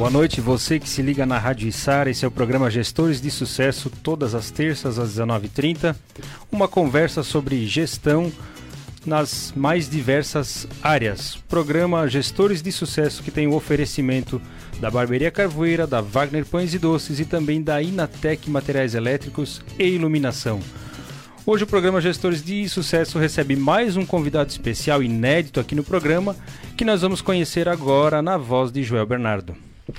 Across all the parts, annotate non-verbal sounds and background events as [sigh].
Boa noite, você que se liga na Rádio Içara. Esse é o programa Gestores de Sucesso, todas as terças às 19h30. Uma conversa sobre gestão nas mais diversas áreas. Programa Gestores de Sucesso que tem o oferecimento da Barbearia Carvoeira, da Wagner Pães e Doces e também da Inatec Materiais Elétricos e Iluminação. Hoje o programa Gestores de Sucesso recebe mais um convidado especial inédito aqui no programa, que nós vamos conhecer agora na voz de Joel Bernardo.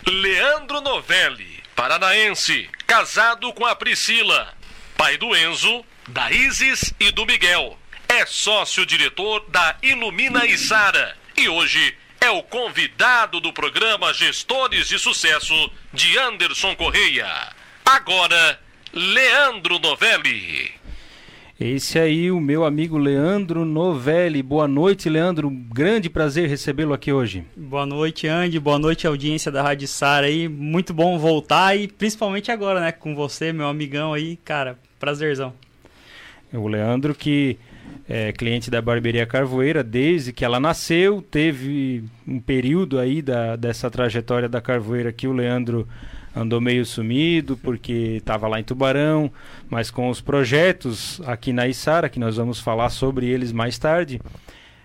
Leandro Novelli, paranaense, casado com a Priscila, pai do Enzo, da Isis e do Miguel. É sócio-diretor da Ilumina Isara e hoje é o convidado do programa Gestores de Sucesso de Anderson Correia. Agora, Leandro Novelli. Esse aí, o meu amigo Leandro Novelli. Boa noite, Leandro. Grande prazer recebê-lo aqui hoje. Boa noite, Andy. Boa noite, audiência da Rádio Sara aí. Muito bom voltar e principalmente agora, né, com você, meu amigão aí, cara, prazerzão. O Leandro que é cliente da Barbearia Carvoeira desde que ela nasceu, teve um período aí da, dessa trajetória da Carvoeira que o Leandro andou meio sumido porque estava lá em Tubarão, mas com os projetos aqui na Içara, que nós vamos falar sobre eles mais tarde,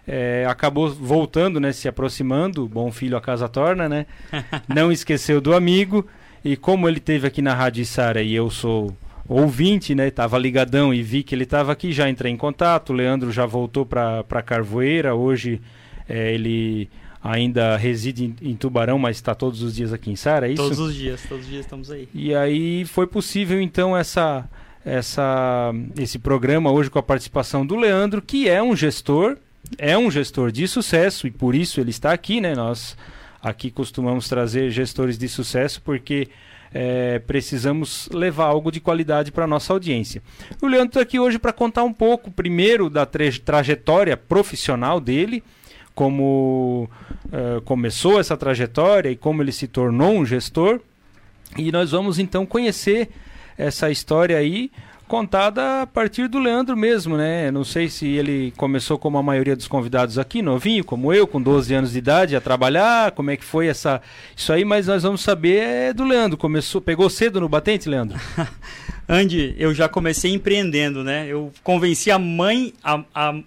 é, acabou voltando, né, se aproximando, bom filho a casa torna, né? [laughs] Não esqueceu do amigo e como ele teve aqui na Rádio Içara e eu sou ouvinte, né, tava ligadão e vi que ele estava aqui, já entrei em contato, o Leandro já voltou para Carvoeira, hoje é, ele ainda reside em, em Tubarão, mas está todos os dias aqui em Sara, é isso? Todos os dias, todos os dias estamos aí. E aí foi possível então essa, essa, esse programa hoje com a participação do Leandro, que é um gestor, é um gestor de sucesso e por isso ele está aqui, né? Nós aqui costumamos trazer gestores de sucesso porque é, precisamos levar algo de qualidade para a nossa audiência. O Leandro está aqui hoje para contar um pouco, primeiro, da trajetória profissional dele, como uh, começou essa trajetória e como ele se tornou um gestor. E nós vamos então conhecer essa história aí contada a partir do Leandro mesmo, né? Não sei se ele começou como a maioria dos convidados aqui, novinho, como eu, com 12 anos de idade, a trabalhar, como é que foi essa isso aí, mas nós vamos saber é do Leandro. Começou, pegou cedo no batente, Leandro? [laughs] Andy, eu já comecei empreendendo, né? Eu convenci a mãe, a, a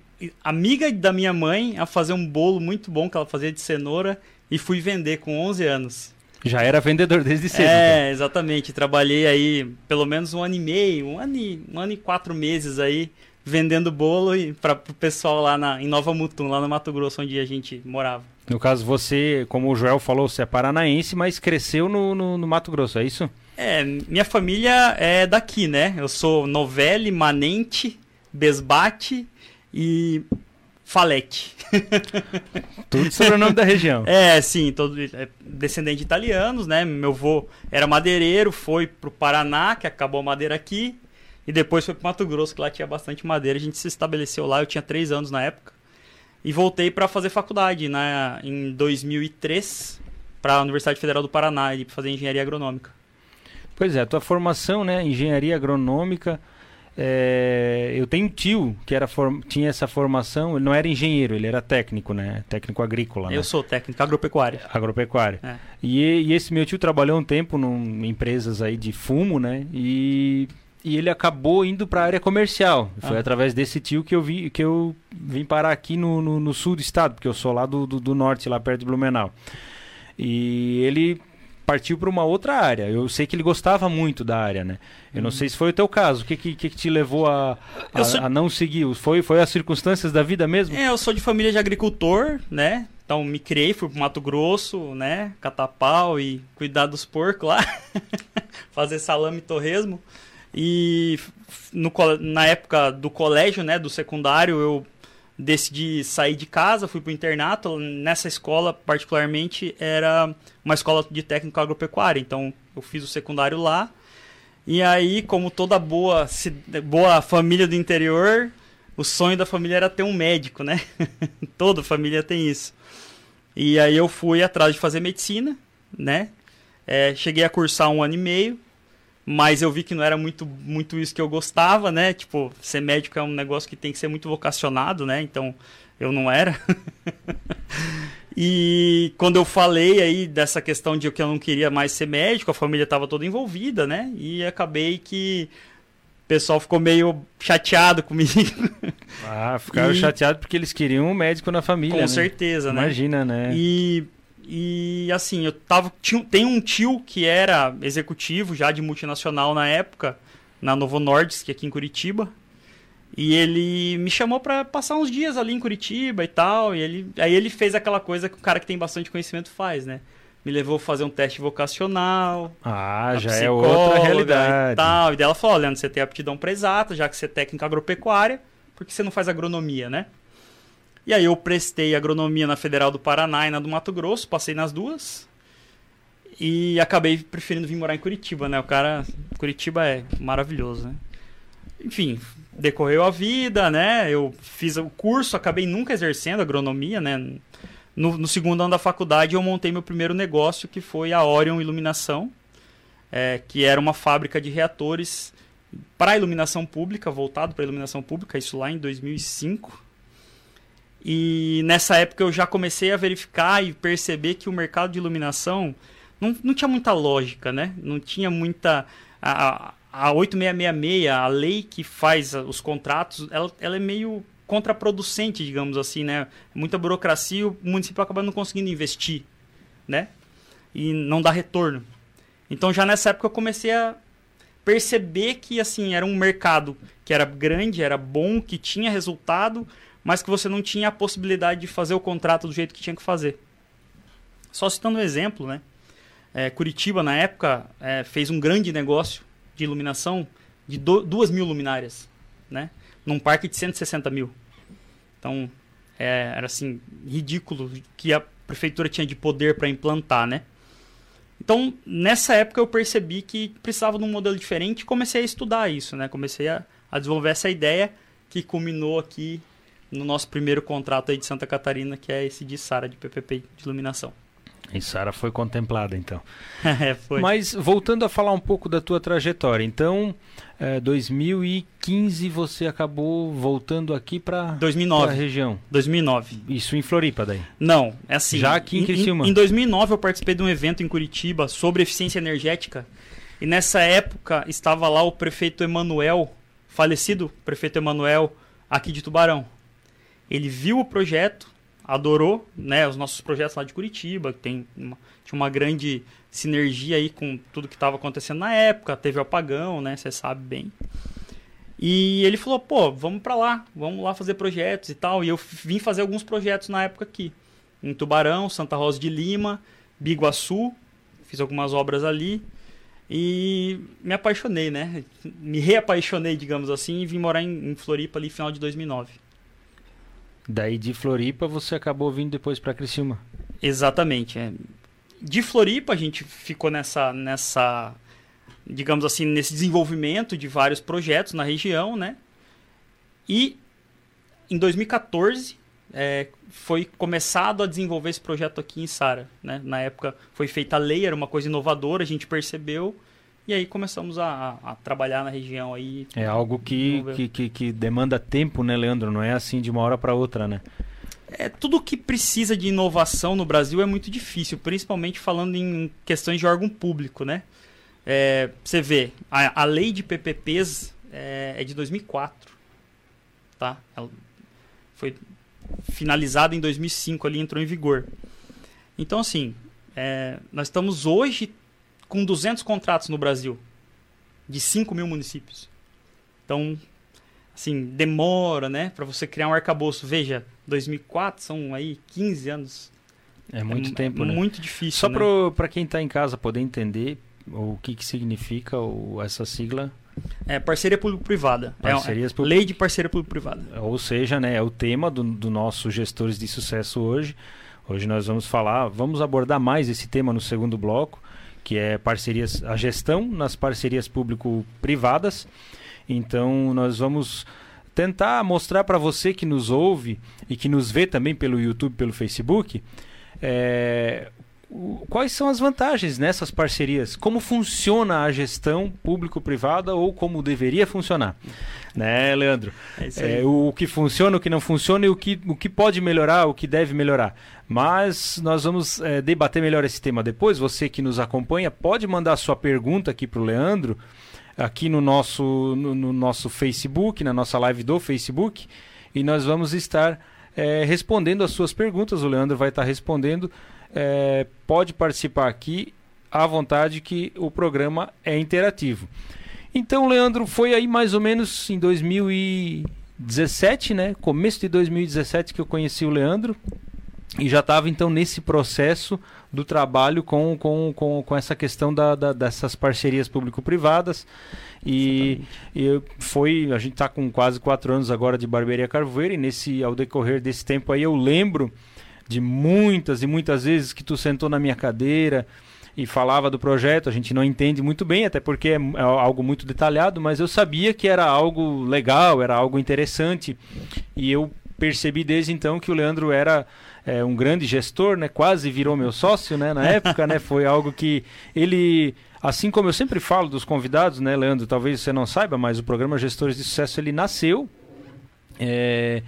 amiga da minha mãe a fazer um bolo muito bom que ela fazia de cenoura e fui vender com 11 anos. Já era vendedor desde cedo. É, então. exatamente. Trabalhei aí pelo menos um ano e meio, um ano e, um ano e quatro meses aí vendendo bolo para o pessoal lá na, em Nova Mutum, lá no Mato Grosso, onde a gente morava. No caso, você, como o Joel falou, você é paranaense, mas cresceu no, no, no Mato Grosso, é isso? É, minha família é daqui, né? Eu sou Novelli, Manente, Besbate e Falete. Tudo sobrenome da região. [laughs] É, sim, todo é descendente de italianos, né? Meu avô era madeireiro, foi pro Paraná, que acabou a madeira aqui, e depois foi pro Mato Grosso, que lá tinha bastante madeira. A gente se estabeleceu lá, eu tinha três anos na época. E voltei para fazer faculdade né, em 2003 para a Universidade Federal do Paraná, para fazer engenharia agronômica. Pois é, a tua formação, né, engenharia agronômica, é, eu tenho um tio que era tinha essa formação, ele não era engenheiro, ele era técnico, né? Técnico agrícola. Eu né? sou técnico agropecuário. Agropecuário. É. E, e, esse meu tio trabalhou um tempo em empresas aí de fumo, né? E, e ele acabou indo para a área comercial. Foi ah. através desse tio que eu, vi, que eu vim parar aqui no, no, no sul do estado, porque eu sou lá do, do, do norte, lá perto de Blumenau. E ele partiu para uma outra área. Eu sei que ele gostava muito da área, né? Eu não uhum. sei se foi o teu caso. O que, que, que te levou a, a, sou... a, não seguir? Foi, foi as circunstâncias da vida mesmo? É, eu sou de família de agricultor, né? Então me criei, fui pro Mato Grosso, né? Catar pau e cuidar dos porcos lá. [laughs] Fazer salame e torresmo. E no, na época do colégio, né? Do secundário, eu decidi sair de casa, fui para o internato. Nessa escola, particularmente, era uma escola de técnico agropecuário. Então, eu fiz o secundário lá. E aí, como toda boa, boa família do interior, o sonho da família era ter um médico, né? [laughs] Toda família tem isso. E aí eu fui atrás de fazer medicina, né? É, cheguei a cursar um ano e meio mas eu vi que não era muito, muito isso que eu gostava, né? Tipo, ser médico é um negócio que tem que ser muito vocacionado, né? Então, eu não era. [laughs] E quando eu falei aí dessa questão de que eu não queria mais ser médico, a família estava toda envolvida, né? E acabei que o pessoal ficou meio chateado comigo. Ah, ficaram [laughs] E- chateados porque eles queriam um médico na família. Com né? certeza, né? Imagina, né? E, e assim, eu tava. Tinha, tem um tio que era executivo já de multinacional na época, na Novo Nordisk, aqui em Curitiba. E ele me chamou pra passar uns dias ali em Curitiba e tal. E ele, aí ele fez aquela coisa que o cara que tem bastante conhecimento faz, né? Me levou a fazer um teste vocacional. Ah, já é outra E, realidade. tal. e daí ela falou: Leandro, você tem aptidão pra exata, já que você é técnica agropecuária, por que você não faz agronomia, né? E aí eu prestei agronomia na Federal do Paraná e na do Mato Grosso, passei nas duas. E acabei preferindo vir morar em Curitiba, né? O cara. Curitiba é maravilhoso, né? Enfim, decorreu a vida, né? Eu fiz o curso, acabei nunca exercendo agronomia, né? No, no segundo ano da faculdade eu montei meu primeiro negócio, que foi a Orion Iluminação, é, que era uma fábrica de reatores para iluminação pública, voltado para iluminação pública, isso lá em 2005. E nessa época eu já comecei a verificar e perceber que o mercado de iluminação não, não tinha muita lógica, né? Não tinha muita. A, a 8666, a lei que faz os contratos, ela, ela é meio contraproducente, digamos assim, né? Muita burocracia, o município acaba não conseguindo investir, né? E não dá retorno. Então já nessa época eu comecei a perceber que assim era um mercado que era grande, era bom, que tinha resultado, mas que você não tinha a possibilidade de fazer o contrato do jeito que tinha que fazer. Só citando um exemplo, né? É, Curitiba na época é, fez um grande negócio de iluminação de do, duas mil luminárias, né? Num parque de 160 mil. Então é, era assim ridículo que a prefeitura tinha de poder para implantar, né? Então, nessa época eu percebi que precisava de um modelo diferente e comecei a estudar isso, né? Comecei a, a desenvolver essa ideia que culminou aqui no nosso primeiro contrato aí de Santa Catarina, que é esse de Sara de PPP de iluminação. E Sara foi contemplada, então. [laughs] é, foi. Mas voltando a falar um pouco da tua trajetória, então, eh, 2015 você acabou voltando aqui para a 2009. região. 2009. Isso em Floripa daí. Não, é assim. Já aqui em Criciúma. Em, 2009 eu participei de um evento em Curitiba sobre eficiência energética. E nessa época estava lá o prefeito Emanuel, falecido prefeito Emanuel, aqui de Tubarão. Ele viu o projeto, adorou, né, os nossos projetos lá de Curitiba, que tem uma, tinha uma grande sinergia aí com tudo que estava acontecendo na época, teve o apagão, né, você sabe bem. E ele falou, pô, vamos para lá, vamos lá fazer projetos e tal. E eu vim fazer alguns projetos na época aqui. Em Tubarão, Santa Rosa de Lima, Biguaçu, fiz algumas obras ali. E me apaixonei, né? Me reapaixonei, digamos assim, e vim morar em, em Floripa ali final de 2009. Daí de Floripa você acabou vindo depois para Criciúma. Exatamente. é. De Floripa a gente ficou nessa, nessa, digamos assim, nesse desenvolvimento de vários projetos na região, né? E em 2014 é, foi começado a desenvolver esse projeto aqui em Sara, né? Na época foi feita a lei, era uma coisa inovadora, a gente percebeu e aí começamos a, a trabalhar na região aí. É algo que, que, que, que demanda tempo, né, Leandro? Não é assim de uma hora para outra, né? É, tudo que precisa de inovação no Brasil é muito difícil, principalmente falando em questões de órgão público, né? É, você vê, a, a lei de PPPs é, é de 2004, tá? Ela foi finalizada em 2005, ali entrou em vigor. Então, assim, é, nós estamos hoje com 200 contratos no Brasil, de 5 mil municípios. Então, assim, demora, né, para você criar um arcabouço. Veja, 2004 são aí 15 anos. É muito é, tempo, é né? Muito difícil. Só né? para quem está em casa poder entender o que, que significa o, essa sigla, É parceria público-privada. É, Parcerias é, público- Lei de parceria público-privada. ou seja, né, é o tema do, do nosso Gestores de Sucesso hoje. Hoje nós vamos falar, vamos abordar mais esse tema no segundo bloco, que é parcerias, a gestão nas parcerias público-privadas. Então nós vamos tentar mostrar para você que nos ouve e que nos vê também pelo YouTube, pelo Facebook, é, quais são as vantagens nessas parcerias? Como funciona a gestão público-privada ou como deveria funcionar? Né, Leandro? É, é o que funciona, o que não funciona e o que, o que pode melhorar, o que deve melhorar. Mas nós vamos é, debater melhor esse tema depois. Você que nos acompanha pode mandar sua pergunta aqui para o Leandro, aqui no nosso, no, no, nosso Facebook, na nossa live do Facebook, e nós vamos estar é, respondendo as suas perguntas. O Leandro vai estar respondendo é, pode participar aqui à vontade que o programa é interativo. Então, Leandro, foi aí mais ou menos em 2017, né? Começo de 2017 que eu conheci o Leandro e já estava então nesse processo do trabalho com, com, com, com essa questão da, da dessas parcerias público-privadas e, e, foi a gente está com quase quatro anos agora de barbearia Carvoeira e nesse ao decorrer desse tempo aí eu lembro de muitas e muitas vezes que tu sentou na minha cadeira e falava do projeto, a gente não entende muito bem, até porque é, é algo muito detalhado, mas eu sabia que era algo legal, era algo interessante. E eu percebi desde então que o Leandro era é, um grande gestor, né? Quase virou meu sócio, né? Na época, né? Foi algo que ele, assim como eu sempre falo dos convidados, né, Leandro? Talvez você não saiba, mas o programa Gestores de Sucesso ele nasceu é,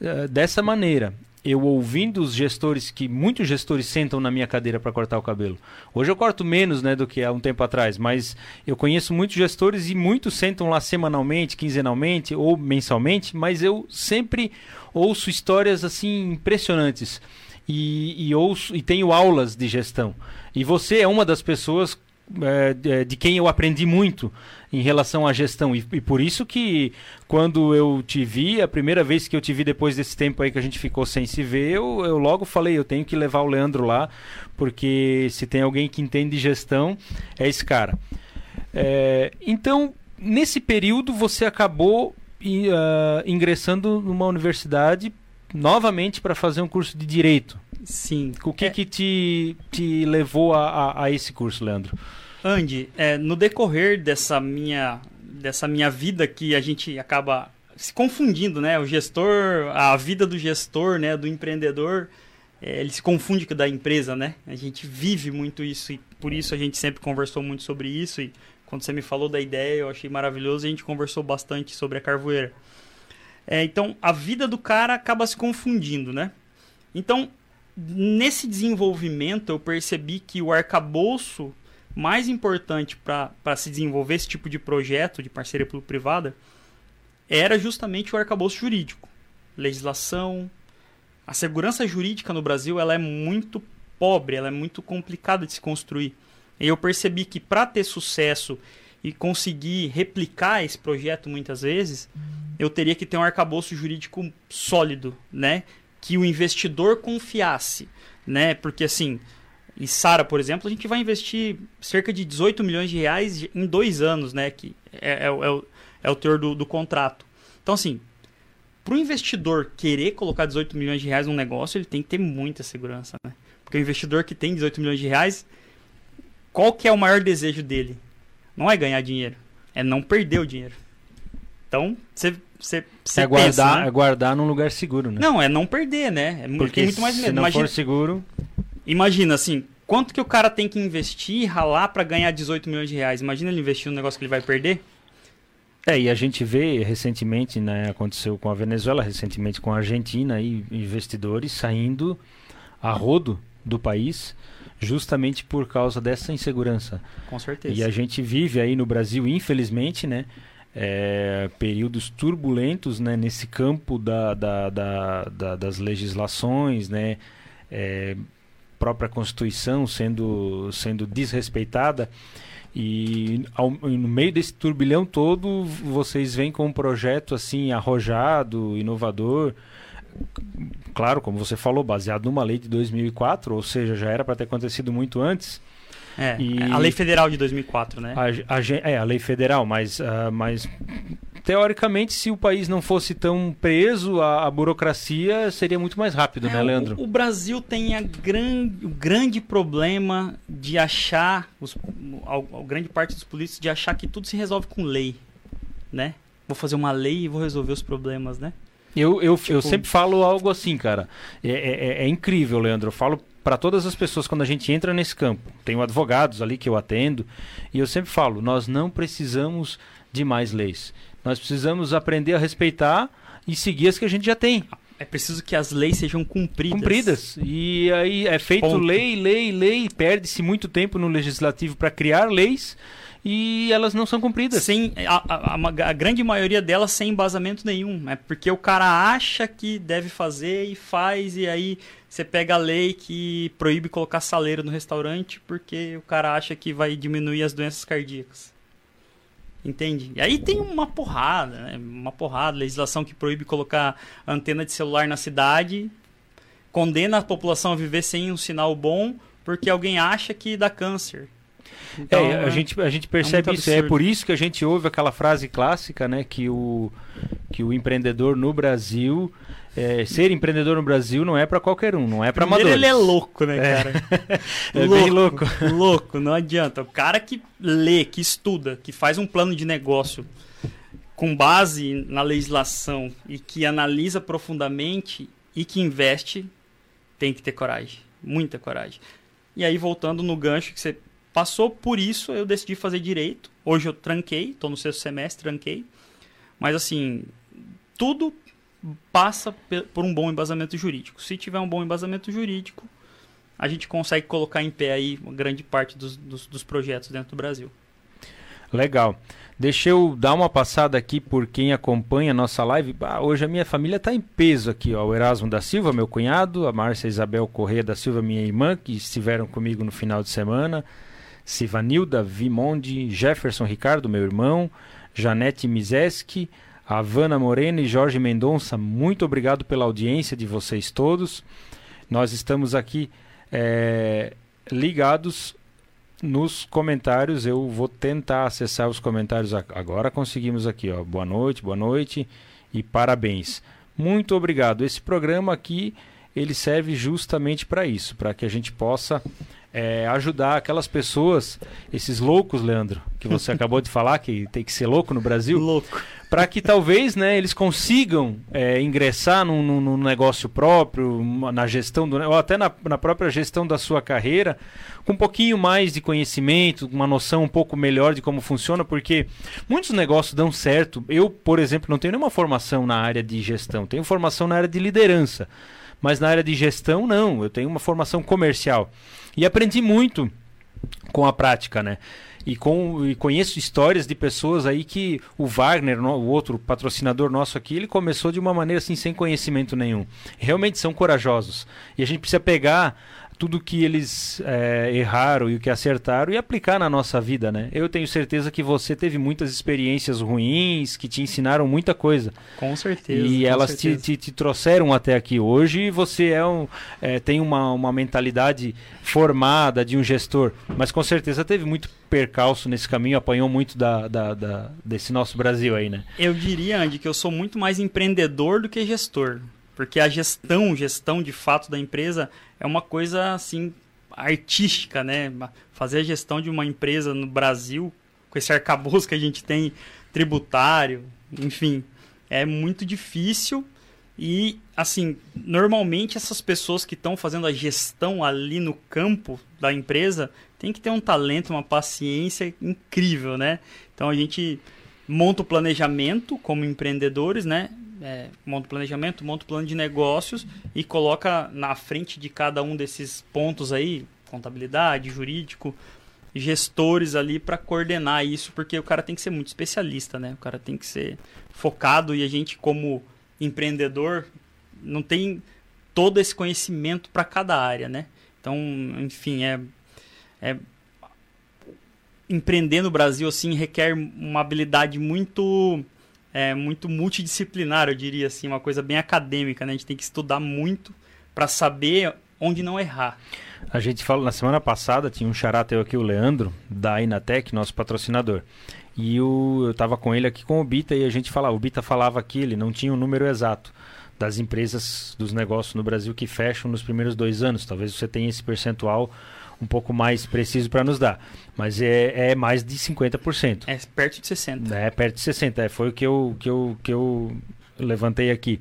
é dessa maneira eu ouvindo os gestores que muitos gestores sentam na minha cadeira para cortar o cabelo. Hoje eu corto menos, né, do que há um tempo atrás, mas eu conheço muitos gestores e muitos sentam lá semanalmente, quinzenalmente ou mensalmente, mas eu sempre ouço histórias assim impressionantes. E, e ouço e tenho aulas de gestão. E você é uma das pessoas é, de quem eu aprendi muito em relação à gestão. E, e, por isso que quando eu te vi, a primeira vez que eu te vi depois desse tempo aí que a gente ficou sem se ver, eu, eu logo falei, eu tenho que levar o Leandro lá, porque se tem alguém que entende gestão, é esse cara. É, então, nesse período, você acabou uh, ingressando numa universidade novamente para fazer um curso de direito. Sim. O que, é... que te, te levou a, a, a esse curso, Leandro? Andy, é, no decorrer dessa minha, dessa minha vida que a gente acaba se confundindo, né? O gestor, a vida do gestor, né? Do empreendedor, é, ele se confunde com a da empresa, né? A gente vive muito isso e por isso a gente sempre conversou muito sobre isso e quando você me falou da ideia eu achei maravilhoso a gente conversou bastante sobre a carvoeira. É, então, a vida do cara acaba se confundindo, né? Então, nesse desenvolvimento, eu percebi que o arcabouço mais importante para se desenvolver esse tipo de projeto de parceria público-privada era justamente o arcabouço jurídico. Legislação. A segurança jurídica no Brasil ela é muito pobre, ela é muito complicada de se construir. E eu percebi que para ter sucesso e conseguir replicar esse projeto muitas vezes, eu teria que ter um arcabouço jurídico sólido, né? que o investidor confiasse, né? Porque assim, em Sara, por exemplo, a gente vai investir cerca de 18 milhões de reais em dois anos, né? Que é, é, é, o, é o teor do, do contrato. Então, assim, para o investidor querer colocar 18 milhões de reais num negócio, ele tem que ter muita segurança, né? Porque o investidor que tem 18 milhões de reais, qual que é o maior desejo dele? Não é ganhar dinheiro, é não perder o dinheiro. Então, você você, você é guardar, pensa, né? é guardar num lugar seguro, né? Não, é não perder, né? É Porque muito mais medo. Se não imagina, for seguro. Imagina assim, quanto que o cara tem que investir, ralar para ganhar 18 milhões de reais? Imagina ele investir num negócio que ele vai perder. É, e a gente vê recentemente, né, aconteceu com a Venezuela, recentemente com a Argentina, e investidores saindo a rodo do país justamente por causa dessa insegurança. Com certeza. E a gente vive aí no Brasil, infelizmente, né, é, períodos turbulentos né, nesse campo da, da, da, da das legislações, né, é, própria Constituição sendo, sendo desrespeitada. E ao, no meio desse turbilhão todo, vocês vêm com um projeto assim arrojado, inovador, claro, como você falou, baseado numa lei de 2004, ou seja, já era para ter acontecido muito antes. É, e a lei federal de 2004, né? A, a, é, a lei federal, mas, uh, mas teoricamente, se o país não fosse tão preso à, à burocracia, seria muito mais rápido, é, né, Leandro? O, o, Brasil tem a gran, o grande problema de achar, os, a, a grande parte dos políticos, de achar que tudo se resolve com lei, né? Vou fazer uma lei e vou resolver os problemas, né? Eu, eu, tipo... eu sempre falo algo assim, cara. É, é, é, incrível, Leandro. Eu falo para todas as pessoas quando a gente entra nesse campo. Tenho advogados ali que eu atendo e eu sempre falo: nós não precisamos de mais leis. Nós precisamos aprender a respeitar e seguir as que a gente já tem. É preciso que as leis sejam cumpridas. Cumpridas. E aí é feito Ponto. lei, lei, lei, perde-se muito tempo no legislativo para criar leis e elas não são cumpridas. Sem, a, a- a- a grande maioria delas sem embasamento nenhum. É porque o cara acha que deve fazer e faz, e aí você pega a lei que proíbe colocar saleiro no restaurante porque o cara acha que vai diminuir as doenças cardíacas. Entende? E aí tem uma porrada, né? Uma porrada. Legislação que proíbe colocar antena de celular na cidade, condena a população a viver sem um sinal bom porque alguém acha que dá câncer. Então, é, a, né? gente, a gente percebe muito isso. É por isso que a gente ouve aquela frase clássica, né? Que o, que o empreendedor no Brasil. É, ser empreendedor no Brasil não é para qualquer um, não é para amadores. ele é louco, né, É. cara? [laughs] É bem louco. louco, não adianta. O cara que lê, que estuda, que faz um plano de negócio com base na legislação e que analisa profundamente e que investe, tem que ter coragem. Muita coragem. E aí, voltando no gancho que você passou por isso, eu decidi fazer direito. Hoje eu tranquei, estou no sexto semestre, tranquei. Mas assim, tudo passa por um bom embasamento jurídico. Se tiver um bom embasamento jurídico, a gente consegue colocar em pé aí grande parte dos, dos, dos projetos dentro do Brasil. Legal. Deixa eu dar uma passada aqui por quem acompanha a nossa live. Hoje a minha família está em peso aqui, ó. O Erasmo da Silva, meu cunhado, a Márcia Isabel Corrêa da Silva, minha irmã, que estiveram comigo no final de semana. Sivanilda Vimonde, Jefferson Ricardo, meu irmão, Janete Mizeski, Havana Moreno e Jorge Mendonça, muito obrigado pela audiência de vocês todos. Nós estamos aqui eh, ligados nos comentários. Eu vou tentar acessar os comentários ag- agora. Conseguimos aqui, ó. Boa noite, boa noite e parabéns. Muito obrigado. Esse programa aqui ele serve justamente para isso, para que a gente possa eh, ajudar aquelas pessoas, esses loucos, Leandro, que você [laughs] acabou de falar que tem que ser louco no Brasil Louco. para que talvez né, eles consigam é, ingressar num, num- negócio próprio, na gestão do, ou até na, na própria gestão da sua carreira, com um pouquinho mais de conhecimento, uma noção um pouco melhor de como funciona, porque muitos negócios dão certo. Eu, por exemplo, não tenho nenhuma formação na área de gestão, tenho formação na área de liderança, mas na área de gestão não, eu tenho uma formação comercial. E aprendi muito com a prática, né? E, com, e conheço histórias de pessoas aí que o Wagner, no- o outro patrocinador nosso aqui, ele começou de uma maneira assim, sem conhecimento nenhum. Realmente são corajosos. E a gente precisa pegar tudo que eles eh, erraram e o que acertaram e aplicar na nossa vida, né? Eu tenho certeza que você teve muitas experiências ruins que te ensinaram muita coisa. Com certeza. E com elas te, certeza. te, te trouxeram até aqui. Hoje você é um, é, tem uma, uma mentalidade formada de um gestor, mas com certeza teve muito percalço nesse caminho, apanhou muito da, da, da- desse nosso Brasil aí, né? Eu diria, Andy, que eu sou muito mais empreendedor do que gestor. Porque a gestão, gestão de fato da empresa é uma coisa assim artística, né? Fazer a gestão de uma empresa no Brasil, com esse arcabouço que a gente tem tributário, enfim, é muito difícil. E, assim, normalmente essas pessoas que estão fazendo a gestão ali no campo da empresa tem que ter um talento, uma paciência incrível, né? Então a gente monta o planejamento como empreendedores, né? É, monta o planejamento, monta o plano de negócios e coloca na frente de cada um desses pontos aí, contabilidade, jurídico, gestores ali para coordenar isso, porque o cara tem que ser muito especialista, né? O cara tem que ser focado e a gente como empreendedor não tem todo esse conhecimento para cada área, né? Então, enfim, é, é empreender no Brasil assim requer uma habilidade muito é, muito multidisciplinar, eu diria assim, uma coisa bem acadêmica, né? A gente tem que estudar muito para saber onde não errar. A gente falou na semana passada, tinha um xará teu aqui, o Leandro, da Inatec, nosso patrocinador. E o, eu estava com ele aqui com o Bita e a gente falava, o Bita falava aqui, ele não tinha o número exato das empresas, dos negócios no Brasil que fecham nos primeiros dois anos. Talvez você tenha esse percentual um pouco mais preciso para nos dar. Mas é, é mais de 50%. É perto de 60. É, perto de 60. É, foi o que eu, que eu, que eu levantei aqui.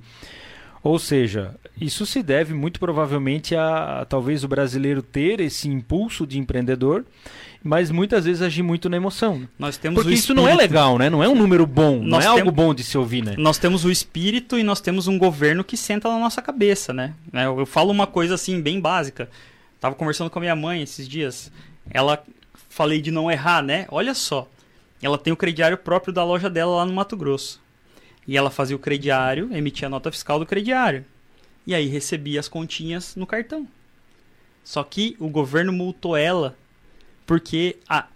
Ou seja, isso se deve muito provavelmente a, a talvez o brasileiro ter esse impulso de empreendedor, mas muitas vezes agir muito na emoção. Nós temos Porque o isso não é legal, né? Não é um número bom, não Nós é algo bom de se ouvir, né? Nós temos o espírito e nós temos um governo que senta na nossa cabeça, né? É, Eu eu falo uma coisa assim, bem básica. Tava conversando com a minha mãe esses dias. Ela falei de não errar, né? Olha só. Ela tem o crediário próprio da loja dela lá no Mato Grosso. E ela fazia o crediário, emitia a nota fiscal do crediário. E aí recebia as continhas no cartão. Só que o governo multou ela porque a,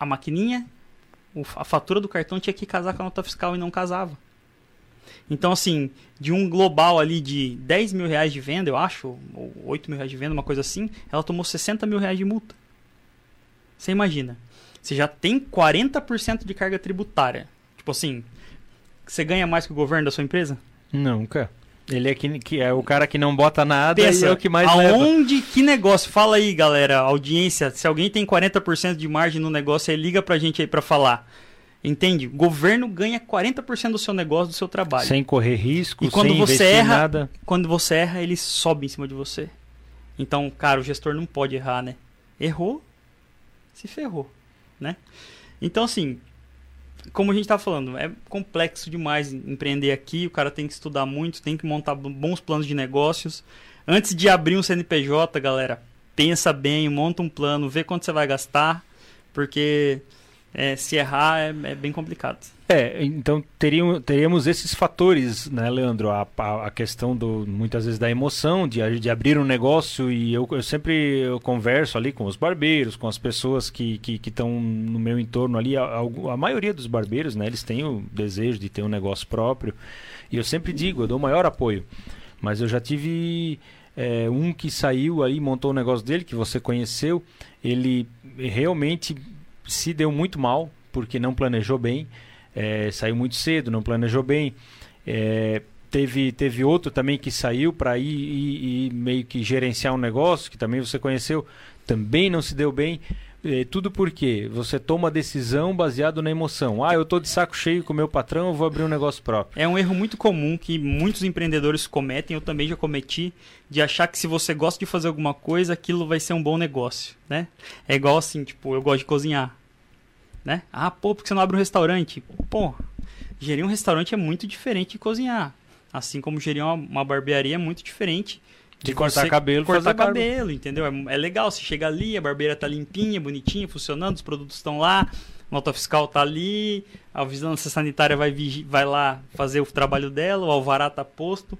a maquininha, a fatura do cartão tinha que casar com a nota fiscal e não casava. Então, assim, de um global ali de 10 mil reais de venda, eu acho, ou 8 mil reais de venda, uma coisa assim, ela tomou 60 mil reais de multa. Você imagina. Você já tem 40% de carga tributária. Tipo assim, você ganha mais que o governo da sua empresa? Nunca. Ele é, que, que é o cara que não bota nada e Pensa, é o que mais leva. aonde, que negócio? Fala aí, galera, audiência. Se alguém tem 40% de margem no negócio, aí liga pra gente aí pra falar. Entende? O governo ganha 40% do seu negócio, do seu trabalho. Sem correr risco, E quando sem você erra- nada. Quando você erra, ele sobe em cima de você. Então, cara, o gestor não pode errar, né? Errou, se ferrou, né? Então, assim, como a gente tá falando, é complexo demais empreender aqui. O cara tem que estudar muito, tem que montar bons planos de negócios. Antes de abrir um CNPJ, galera, pensa bem, monta um plano, vê quanto você vai gastar, porque é, se errar é, é bem complicado. É, então teriam, teríamos esses fatores, né, Leandro? A, a, a questão do muitas vezes da emoção, de, de abrir um negócio e eu, eu sempre eu converso ali com os barbeiros, com as pessoas que estão que, que no meu entorno ali. A, a, maioria dos barbeiros, né, eles têm o desejo de ter um negócio próprio e eu sempre digo, eu dou maior apoio. Mas eu já tive é, um que saiu aí, montou o negócio dele, que você conheceu, ele realmente se deu muito mal porque não planejou bem. É, saiu muito cedo, não planejou bem. É, teve, teve outro também que saiu para ir, ir, meio que gerenciar um negócio, que também você conheceu, também não se deu bem. É, tudo porque você toma decisão baseado na emoção. Ah, eu tô de saco cheio com o meu patrão, eu vou abrir um negócio próprio. É um erro muito comum que muitos empreendedores cometem, eu também já cometi, de achar que se você gosta de fazer alguma coisa, aquilo vai ser um bom negócio, né? É igual assim, tipo, eu gosto de cozinhar, né? Ah, pô, porque você não abre um restaurante? Pô, gerir um restaurante é muito diferente de cozinhar. Assim como gerir uma, uma barbearia é muito diferente De cortar cabelo, cortar cabelo, entendeu? É, é legal, você chega ali, a barbeira tá limpinha, bonitinha, funcionando, os produtos estão lá, nota fiscal tá ali, a vigilância sanitária vai, vai lá fazer o trabalho dela, o alvará tá posto.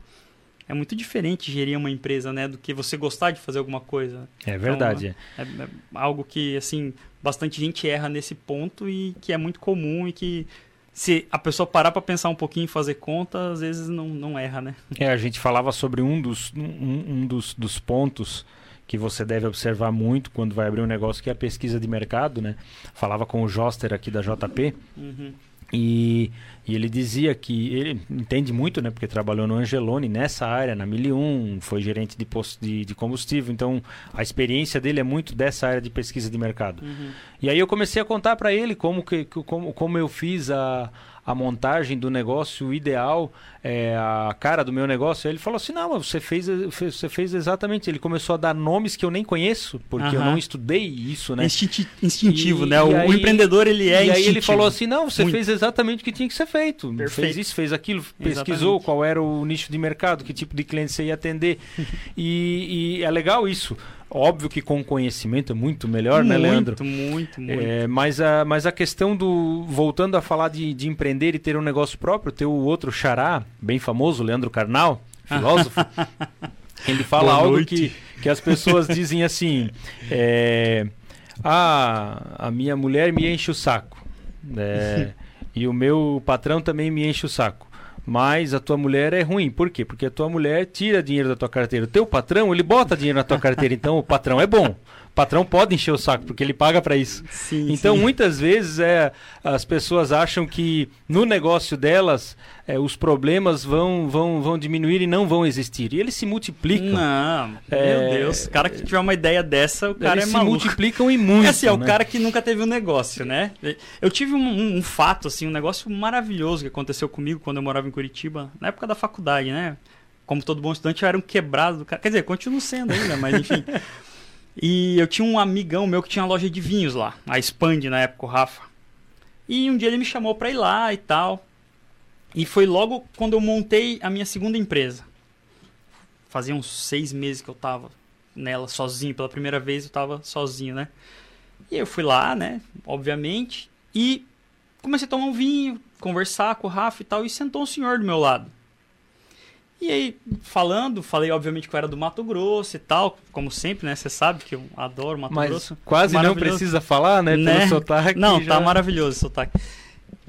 É muito diferente gerir uma empresa, né, do que você gostar de fazer alguma coisa. É verdade. É, é algo que, assim, bastante gente erra nesse ponto e que é muito comum e que se a pessoa parar para pensar um pouquinho e fazer conta, às vezes não, não erra, né? É, a gente falava sobre um dos, um, um dos, dos pontos que você deve observar muito quando vai abrir um negócio, que é a pesquisa de mercado, né? Falava com o Joster aqui da JP Uhum. E, e ele dizia que ele entende muito, né? Porque trabalhou no Angelone nessa área, na 1001, foi gerente de posto de, de combustível, então a experiência dele é muito dessa área de pesquisa de mercado. Uhum. E aí eu comecei a contar para ele como, que, que- como, como eu fiz a, a montagem do negócio ideal, é, a cara do meu negócio. Aí ele falou assim, não, mas você fez, você fez exatamente. Ele começou a dar nomes que eu nem conheço, porque eu Aham. não estudei isso, né? Instinti- instintivo, E- né? e O, o aí- empreendedor, ele é e aí ele instintivo. falou assim, não, você Muito. fez exatamente o que tinha que ser feito. Perfeito. Fez isso, fez aquilo, pesquisou Exatamente. qual era o nicho de mercado, que tipo de cliente você ia atender. [laughs] e, e é legal isso. Óbvio que com conhecimento é muito melhor, né, Leandro? Muito, muito, muito. É, mas, a, mas a questão do. Voltando a falar de, de empreender e ter um negócio próprio, ter o outro xará, bem famoso, Leandro Carnal, [laughs] filósofo, ele fala Boa algo noite. que, que as pessoas dizem assim: é, Ah, a minha mulher me enche o saco. é, [laughs] e o meu patrão também me enche o saco. Mas a tua mulher é ruim. Por quê? Porque a tua mulher tira dinheiro da tua carteira. O teu patrão, ele bota dinheiro na tua carteira. Então o patrão é bom. O patrão pode encher o saco, porque ele paga para isso. Sim, Então, sim. muitas vezes é, as pessoas acham que no negócio delas é, os problemas vão, vão, vão diminuir e não vão existir. E eles se multiplicam. Não, É, meu Deus. O cara que tiver uma ideia dessa, o cara eles é se maluco. multiplicam e [laughs] muito. É assim, é o né? cara que nunca teve um negócio, né? Eu tive um, um- um fato, assim, um negócio maravilhoso que aconteceu comigo quando eu morava em Curitiba, na época da faculdade, né? como todo bom estudante, eu era um quebrado do cara. Quer dizer, continuo sendo ainda, mas enfim. [laughs] e eu tinha um amigão meu que tinha uma loja de vinhos lá, a Expand na época, o Rafa. E um dia ele me chamou pra ir lá e tal. E foi logo quando eu montei a minha segunda empresa. Fazia uns seis meses que eu tava nela sozinho. Pela primeira vez eu tava sozinho, né? E eu fui lá, né? Obviamente. E comecei a tomar um vinho, conversar com o Rafa e tal. E sentou um senhor do meu lado. E aí, falando, falei obviamente que eu era do Mato Grosso e tal, como sempre, né? Você sabe que eu adoro Mato Mas Grosso. quase não precisa falar, né? Né? Pelo sotaque. Não, já... tá maravilhoso o sotaque.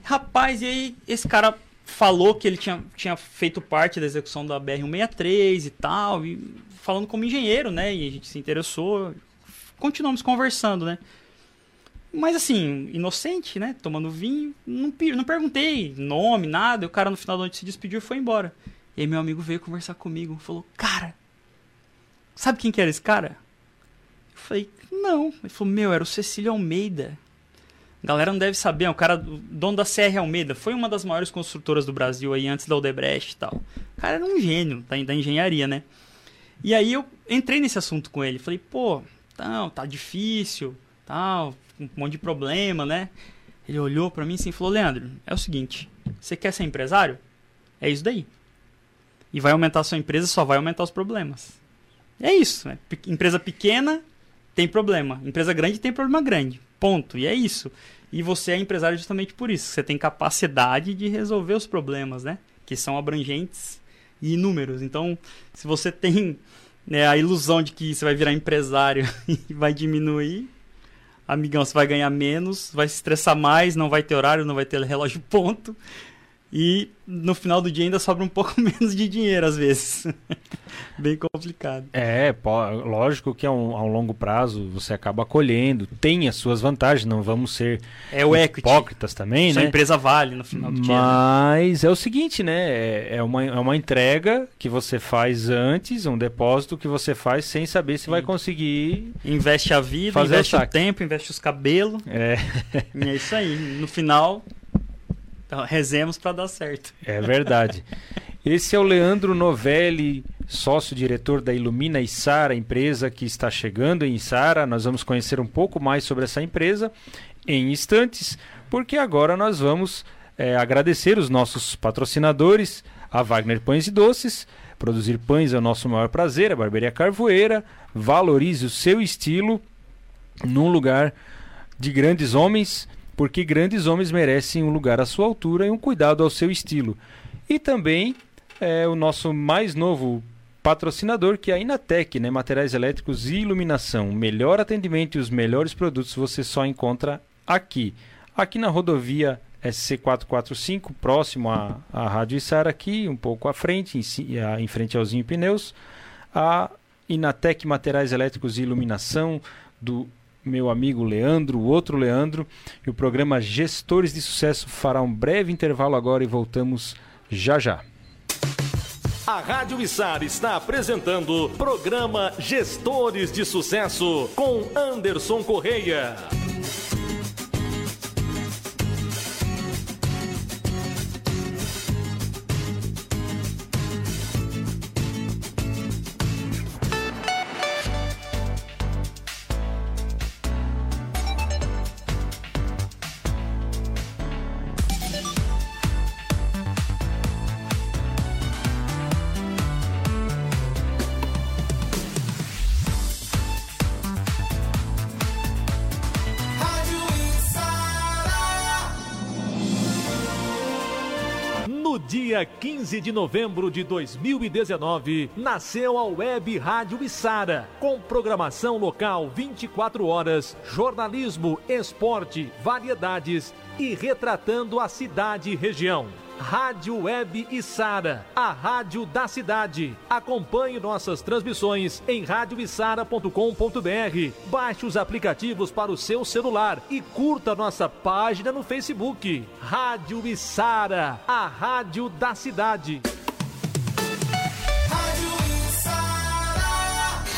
Rapaz, e aí esse cara falou que ele tinha, tinha feito parte da execução da BR-163 e tal, e falando como engenheiro, né? E a gente se interessou. Continuamos conversando, né? Mas assim, inocente, né? Tomando vinho, não, não perguntei nome, nada. E o cara no final da noite se despediu e foi embora. E aí meu amigo veio conversar comigo, falou: "Cara, sabe quem que era esse cara?" Eu falei: "Não". Ele falou: "Meu, era o Cecílio Almeida". A galera não deve saber, é o cara, dono da CR Almeida, foi uma das maiores construtoras do Brasil aí antes da Odebrecht e tal. O cara era um gênio da, da engenharia, né? E aí eu entrei nesse assunto com ele, falei, pô, tá, tá difícil, tal, um monte de problema, né? Ele olhou pra mim assim e falou, Leandro, é o seguinte, você quer ser empresário? É isso daí. E vai aumentar a sua empresa, só vai aumentar os problemas. É isso, né? Empresa pequena tem problema, empresa grande tem problema grande. Ponto. E é isso. E você é empresário justamente por isso. Você tem capacidade de resolver os problemas, né? Que são abrangentes e inúmeros. Então, se você tem né, a ilusão de que você vai virar empresário [laughs] e vai diminuir, amigão, você vai ganhar menos, vai se estressar mais, não vai ter horário, não vai ter relógio ponto. E no final do dia ainda sobra um pouco [laughs] menos de dinheiro, às vezes. [laughs] Bem complicado. É, pô, lógico que a um, a um longo prazo você acaba colhendo, tem as suas vantagens, não vamos ser É o equity. hipócritas também, Sua né? empresa vale no final do dia. né? Mas é o seguinte, né? É, é uma, é uma entrega que você faz antes, um depósito que você faz sem saber se vai Sim. conseguir. Investe a vida, o investe o, saque. tempo, investe os cabelos. É, e é isso aí. No final, [laughs] rezemos pra dar certo. é verdade. Esse é o Leandro Novelli, sócio-diretor da Ilumina Isara, empresa que está chegando em Isara. Nós vamos conhecer um pouco mais sobre essa empresa em instantes, porque agora nós vamos é, agradecer os nossos patrocinadores, a Wagner Pães e Doces. Produzir pães é o nosso maior prazer, a Barbearia Carvoeira. Valorize o seu estilo num lugar de grandes homens, porque grandes homens merecem um lugar à sua altura e um cuidado ao seu estilo. E também é o nosso mais novo patrocinador, que é a Inatec, né? Materiais elétricos e iluminação. Melhor atendimento e os melhores produtos você só encontra aqui. Aqui na rodovia SC445, próximo à, à Rádio Içara, aqui, um pouco à frente, em, em frente ao Zinho Pneus. A Inatec Materiais Elétricos e Iluminação, do meu amigo Leandro, o outro Leandro. E o programa Gestores de Sucesso fará um breve intervalo agora e voltamos já já. A Rádio Içara está apresentando programa Gestores de Sucesso com Anderson Correia. Dia 15 de novembro de 2019, nasceu a Web Rádio Içara, com programação local 24 horas, jornalismo, esporte, variedades e retratando a cidade e região. Rádio Web Içara, a rádio da cidade. Acompanhe nossas transmissões em radioiçara.com.br. Baixe os aplicativos para o seu celular e curta nossa página no Facebook. Rádio Içara, a rádio da cidade.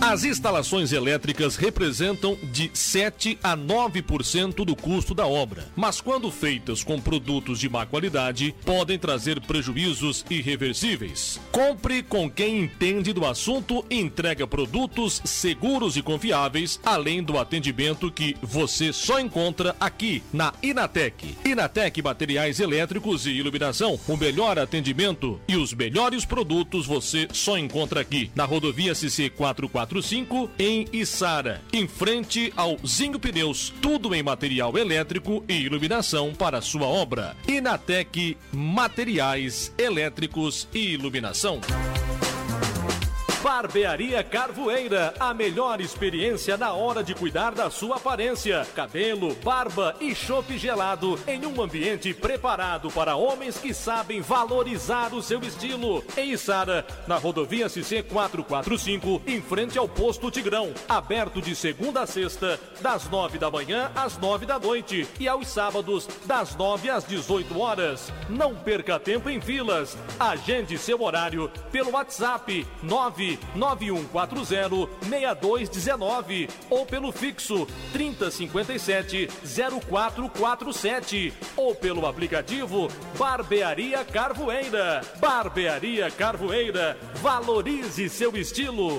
As instalações elétricas representam de 7 a 9% do custo da obra, mas quando feitas com produtos de má qualidade, podem trazer prejuízos irreversíveis. Compre com quem entende do assunto e entrega produtos seguros e confiáveis, além do atendimento que você só encontra aqui na Inatec. Inatec Materiais Elétricos e Iluminação, o melhor atendimento e os melhores produtos você só encontra aqui na rodovia CC 44 45 em Içara, em frente ao Zinho Pneus. Tudo em material elétrico e iluminação para sua obra. Inatec Materiais Elétricos e Iluminação. Barbearia Carvoeira, a melhor experiência na hora de cuidar da sua aparência. Cabelo, barba e chope gelado em um ambiente preparado para homens que sabem valorizar o seu estilo. Em Isara, na rodovia CC 445, em frente ao posto Tigrão. Aberto de segunda a sexta, das nove da manhã às nove da noite e aos sábados, das nove às 18 horas. Não perca tempo em filas. Agende seu horário pelo WhatsApp 9 9140 6219 ou pelo fixo 3057 0447 ou pelo aplicativo Barbearia Carvoeira. Barbearia Carvoeira, valorize seu estilo.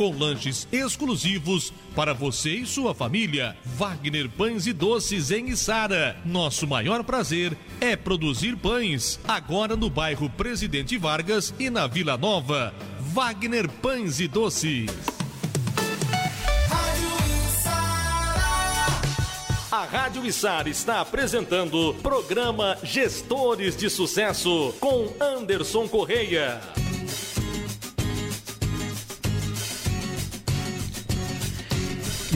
com lanches exclusivos para você e sua família. Wagner Pães e Doces em Içara. Nosso maior prazer é produzir pães. Agora no bairro Presidente Vargas e na Vila Nova. Wagner Pães e Doces. A Rádio Içara está apresentando programa Gestores de Sucesso com Anderson Correia.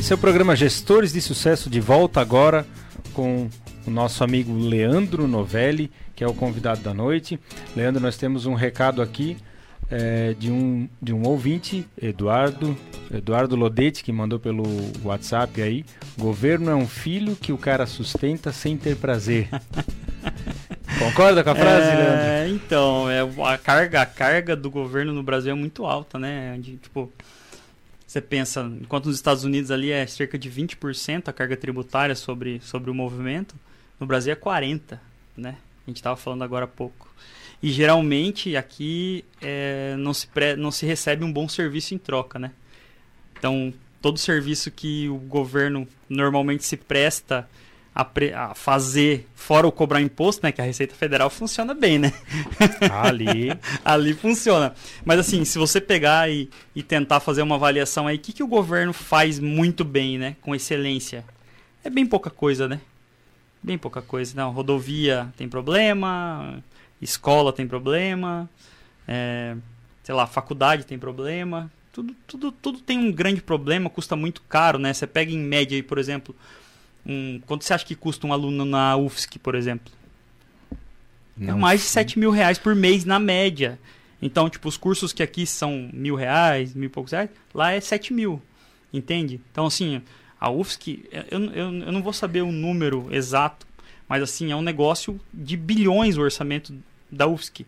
Esse é o programa Gestores de Sucesso de volta agora com o nosso amigo Leandro Novelli, que é o convidado da noite. Leandro, nós temos um recado aqui é, de, um, de um ouvinte, Eduardo, Eduardo Lodete, que mandou pelo WhatsApp aí. Governo é um filho que o cara sustenta sem ter prazer. [laughs] Concorda com a frase, é, Leandro? Então, é, a, carga, a carga do governo no Brasil é muito alta, né? De, tipo, você pensa, enquanto nos Estados Unidos ali é cerca de 20% a carga tributária sobre, sobre o movimento, no Brasil é 40%, né? A gente estava falando agora há pouco. E geralmente aqui é, não, se pre, não se recebe um bom serviço em troca, né? Então, todo serviço que o governo normalmente se presta a, pre, a, fazer, fora o cobrar imposto, né? Que a Receita Federal funciona bem, né? Ali. [laughs] Ali funciona. Mas assim, se você pegar e, e tentar fazer uma avaliação aí, o que, que o governo faz muito bem, né? Com excelência? É bem pouca coisa, né? Bem pouca coisa. Não, rodovia tem problema, escola tem problema, é, sei lá, faculdade tem problema. Tudo, tudo, tudo tem um grande problema, custa muito caro, né? Você pega em média aí, por exemplo, um, quanto você acha que custa um aluno na UFSC, por exemplo? É Não é mais de 7 mil reais por mês na média. Então, tipo, os cursos que aqui são mil reais, mil e poucos reais, lá é 7 mil. Entende? Então, assim, a UFSC, eu, eu, eu não vou saber o número exato, mas assim, é um negócio de bilhões o orçamento da UFSC.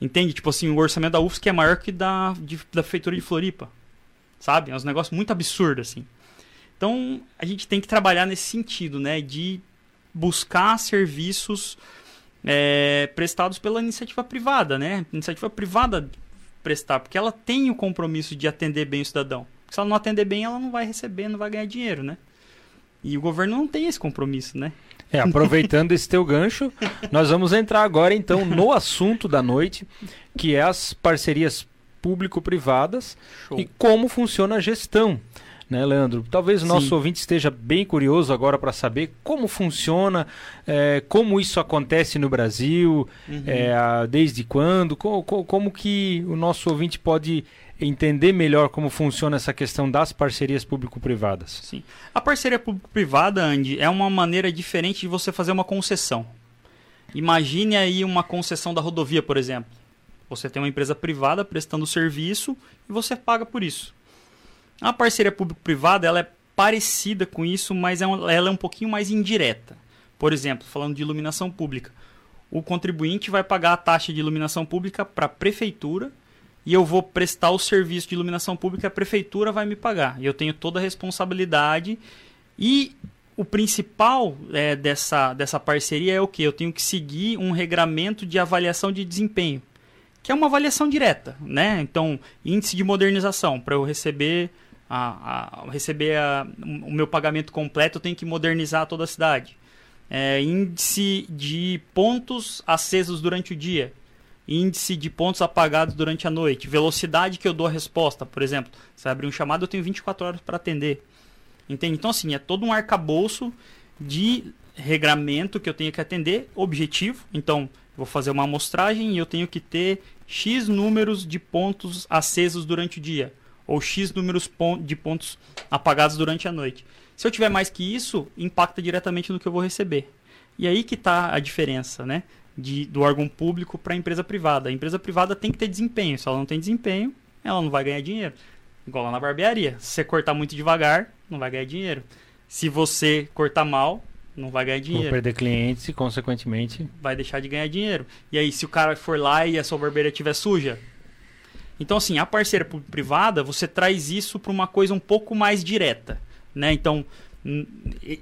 Entende? Tipo assim, o orçamento da UFSC é maior que da, de, da Prefeitura de Floripa. Sabe? É um negócio muito absurdo, assim. Então, a gente tem que trabalhar nesse sentido, né? De buscar serviços é, prestados pela iniciativa privada, né? Iniciativa privada prestar, porque ela tem o compromisso de atender bem o cidadão. se ela não atender bem, ela não vai receber, não vai ganhar dinheiro, né? E o governo não tem esse compromisso, né? É, aproveitando esse teu gancho, nós vamos entrar agora então no assunto da noite, que é as parcerias público-privadas e como funciona a gestão. Né, Leandro? Talvez o nosso Sim. ouvinte esteja bem curioso agora para saber como funciona, eh, como isso acontece no Brasil, Uhum. é, desde quando, co- co- como que o nosso ouvinte pode entender melhor como funciona essa questão das parcerias público-privadas. Sim. A parceria público-privada, Andy, é uma maneira diferente de você fazer uma concessão. Imagine aí uma concessão da rodovia, por exemplo. Você tem uma empresa privada prestando serviço e você paga por isso. A parceria público-privada ela é parecida com isso, mas é um- ela é um pouquinho mais indireta. Por exemplo, falando de iluminação pública, o contribuinte vai pagar a taxa de iluminação pública para a prefeitura e eu vou prestar o serviço de iluminação pública, a prefeitura vai me pagar. E eu tenho toda a responsabilidade. E o principal é, dessa, dessa parceria é o que? Eu tenho que seguir um regramento de avaliação de desempenho, que é uma avaliação direta, né? Então, índice de modernização, para eu receber, a, a- receber a- o meu pagamento completo, eu tenho que modernizar toda a cidade. É, índice de pontos acesos durante o dia índice de pontos apagados durante a noite, velocidade que eu dou a resposta, por exemplo. Se abrir um chamado, eu tenho 24 horas para atender. Entende? Então, assim, é todo um arcabouço de regramento que eu tenho que atender, objetivo. Então, vou fazer uma amostragem e eu tenho que ter X números de pontos acesos durante o dia, ou X números de pontos apagados durante a noite. Se eu tiver mais que isso, impacta diretamente no que eu vou receber. E aí que está a diferença, né? De, do órgão público para a empresa privada. A empresa privada tem que ter desempenho. Se ela não tem desempenho, ela não vai ganhar dinheiro. Igual lá na barbearia. Se você cortar muito devagar, não vai ganhar dinheiro. Se você cortar mal, não vai ganhar Vou dinheiro. perder clientes e, consequentemente, Vai deixar de ganhar dinheiro. E aí, se o cara for lá e a sua barbearia estiver suja? Então, assim, a parceira privada, você traz isso para uma coisa um pouco mais direta. Né? Então,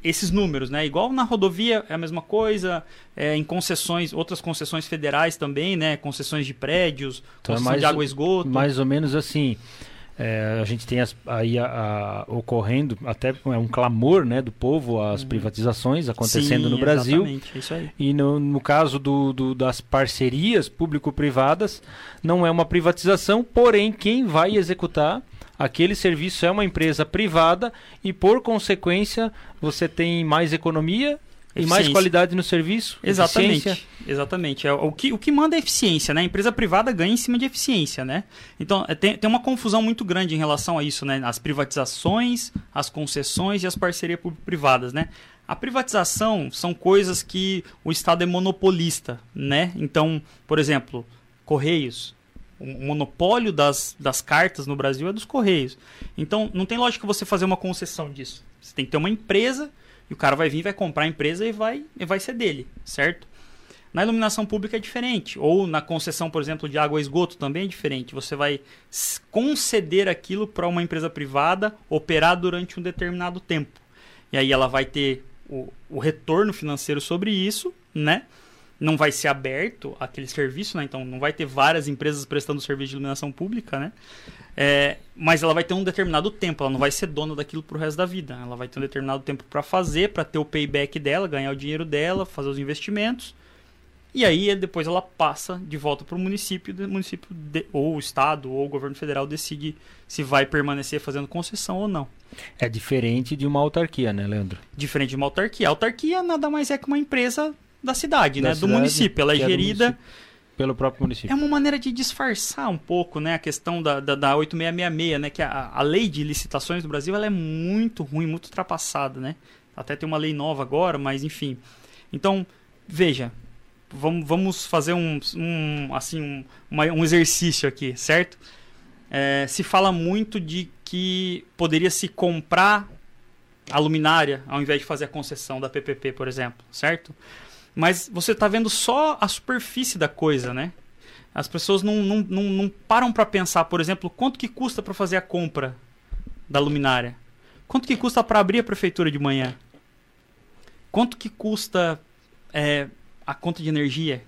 esses números, né? Igual na rodovia é a mesma coisa, é, em concessões, outras concessões federais também, né? Concessões de prédios, Então é concessão mais de água e esgoto. mais ou menos assim. É, a gente tem as- aí a- a- ocorrendo até é um clamor né, do povo às privatizações acontecendo Sim, no Brasil. É isso aí. E no, no caso do, do- das parcerias público-privadas, não é uma privatização, porém, quem vai executar aquele serviço é uma empresa privada e, por consequência, você tem mais economia e mais qualidade no serviço. Exatamente. eficiência. Exatamente. É, o, que, o que manda é eficiência, né? A empresa privada ganha em cima de eficiência, né? Então, é, tem, tem uma confusão muito grande em relação a isso, né? As privatizações, as concessões e as parcerias público-privadas, né? A privatização são coisas que o Estado é monopolista, né? Então, por exemplo, Correios. O monopólio das, das cartas no Brasil é dos Correios. Então, não tem lógica você fazer uma concessão disso. Você tem que ter uma empresa e o cara vai vir, vai comprar a empresa e vai, e vai ser dele, certo? Na iluminação pública é diferente. Ou na concessão, por exemplo, de água e esgoto também é diferente. Você vai conceder aquilo para uma empresa privada operar durante um determinado tempo. E aí ela vai ter o, o retorno financeiro sobre isso, né? Não vai ser aberto aquele serviço, né? Então não vai ter várias empresas prestando serviço de iluminação pública, né? É, mas ela vai ter um determinado tempo, ela não vai ser dona daquilo pro resto da vida. Ela vai ter um determinado tempo para fazer, para ter o payback dela, ganhar o dinheiro dela, fazer os investimentos. E aí depois ela passa de volta para o município, o município de- ou o estado ou o governo federal decide se vai permanecer fazendo concessão ou não. É diferente de uma autarquia, né, Leandro? Diferente de uma autarquia. A autarquia nada mais é que uma empresa da cidade, Da né? do cidade, município. Ela é é do gerida. Pelo próprio município. é uma maneira de disfarçar um pouco né, a questão da, da, da 8666, né? Que a, a lei de licitações do Brasil ela é muito ruim, muito ultrapassada, né? Até tem uma lei nova agora, mas enfim. Então, veja, vamos, vamos fazer um, um, assim, um, uma- um exercício aqui, certo? É, se fala muito de que poderia se comprar a luminária ao invés de fazer a concessão da PPP, por exemplo, certo? Mas você está vendo só a superfície da coisa, né? As pessoas não, não, não, não param para pensar, por exemplo, quanto que custa para fazer a compra da luminária? Quanto que custa para abrir a prefeitura de manhã? Quanto que custa é, a conta de energia?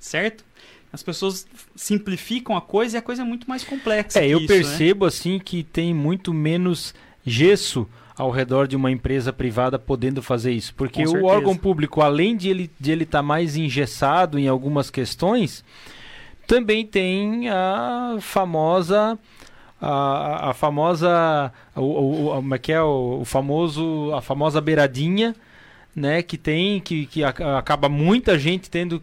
Certo? As pessoas simplificam a coisa e a coisa é muito mais complexa. É, eu isso, né? percebo assim que tem muito menos gesso ao redor de uma empresa privada podendo fazer isso. Porque o órgão público, além de ele de ele estar mais engessado em algumas questões, também tem a famosa a, a famosa o, o, o, como é que é o, o famoso a famosa beiradinha né, que tem, que, que acaba muita gente tendo,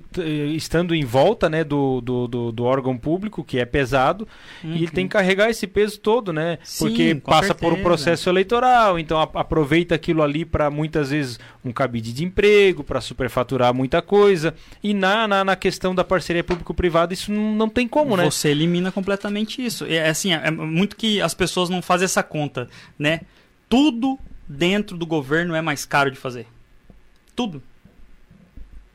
estando em volta, né, do, do, do, do órgão público, que é pesado, uhum. e ele tem que carregar esse peso todo, né, Sim, porque passa certeza. por um processo eleitoral, então a, aproveita aquilo ali para muitas vezes um cabide de emprego, para superfaturar muita coisa, e na, na, na questão da parceria público-privada isso não, não tem como, né? Você elimina completamente isso. É assim, é muito que as pessoas não fazem essa conta, né? Tudo dentro do governo é mais caro de fazer. Tudo.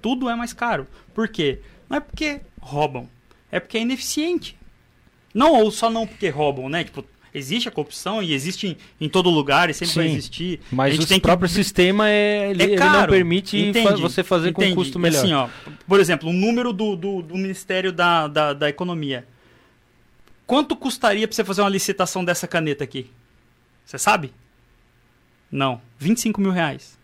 Tudo é mais caro. Por quê? Não é porque roubam. É porque é ineficiente. Não, ou só não porque roubam, né? Tipo, existe a corrupção e existe em, em todo lugar e sempre Sim, vai existir. Mas o próprio que... sistema é, ele, é ele caro, não permite entende, você fazer entende. com custo melhor. Assim, ó, por exemplo, o número do, do, do Ministério da, da, da Economia. Quanto custaria para você fazer uma licitação dessa caneta aqui? Você sabe? Não. 25 mil reais.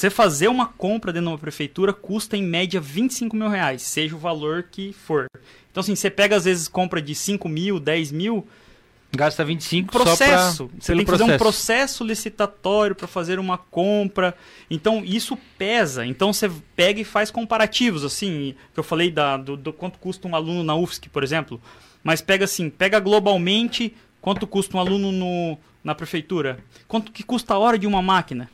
Pra você fazer uma compra dentro de uma prefeitura custa em média 25 mil reais, seja o valor que for. Então, assim, você pega às vezes compra de 5 mil, 10 mil. Gasta 25 processo. só pra, você tem que processo. fazer um processo licitatório para fazer uma compra. Então, isso pesa. Então, você pega e faz comparativos, assim, que eu falei da, do, do quanto custa um aluno na UFSC, por exemplo. Mas pega assim, pega globalmente quanto custa um aluno no, na prefeitura. Quanto que custa a hora de uma máquina.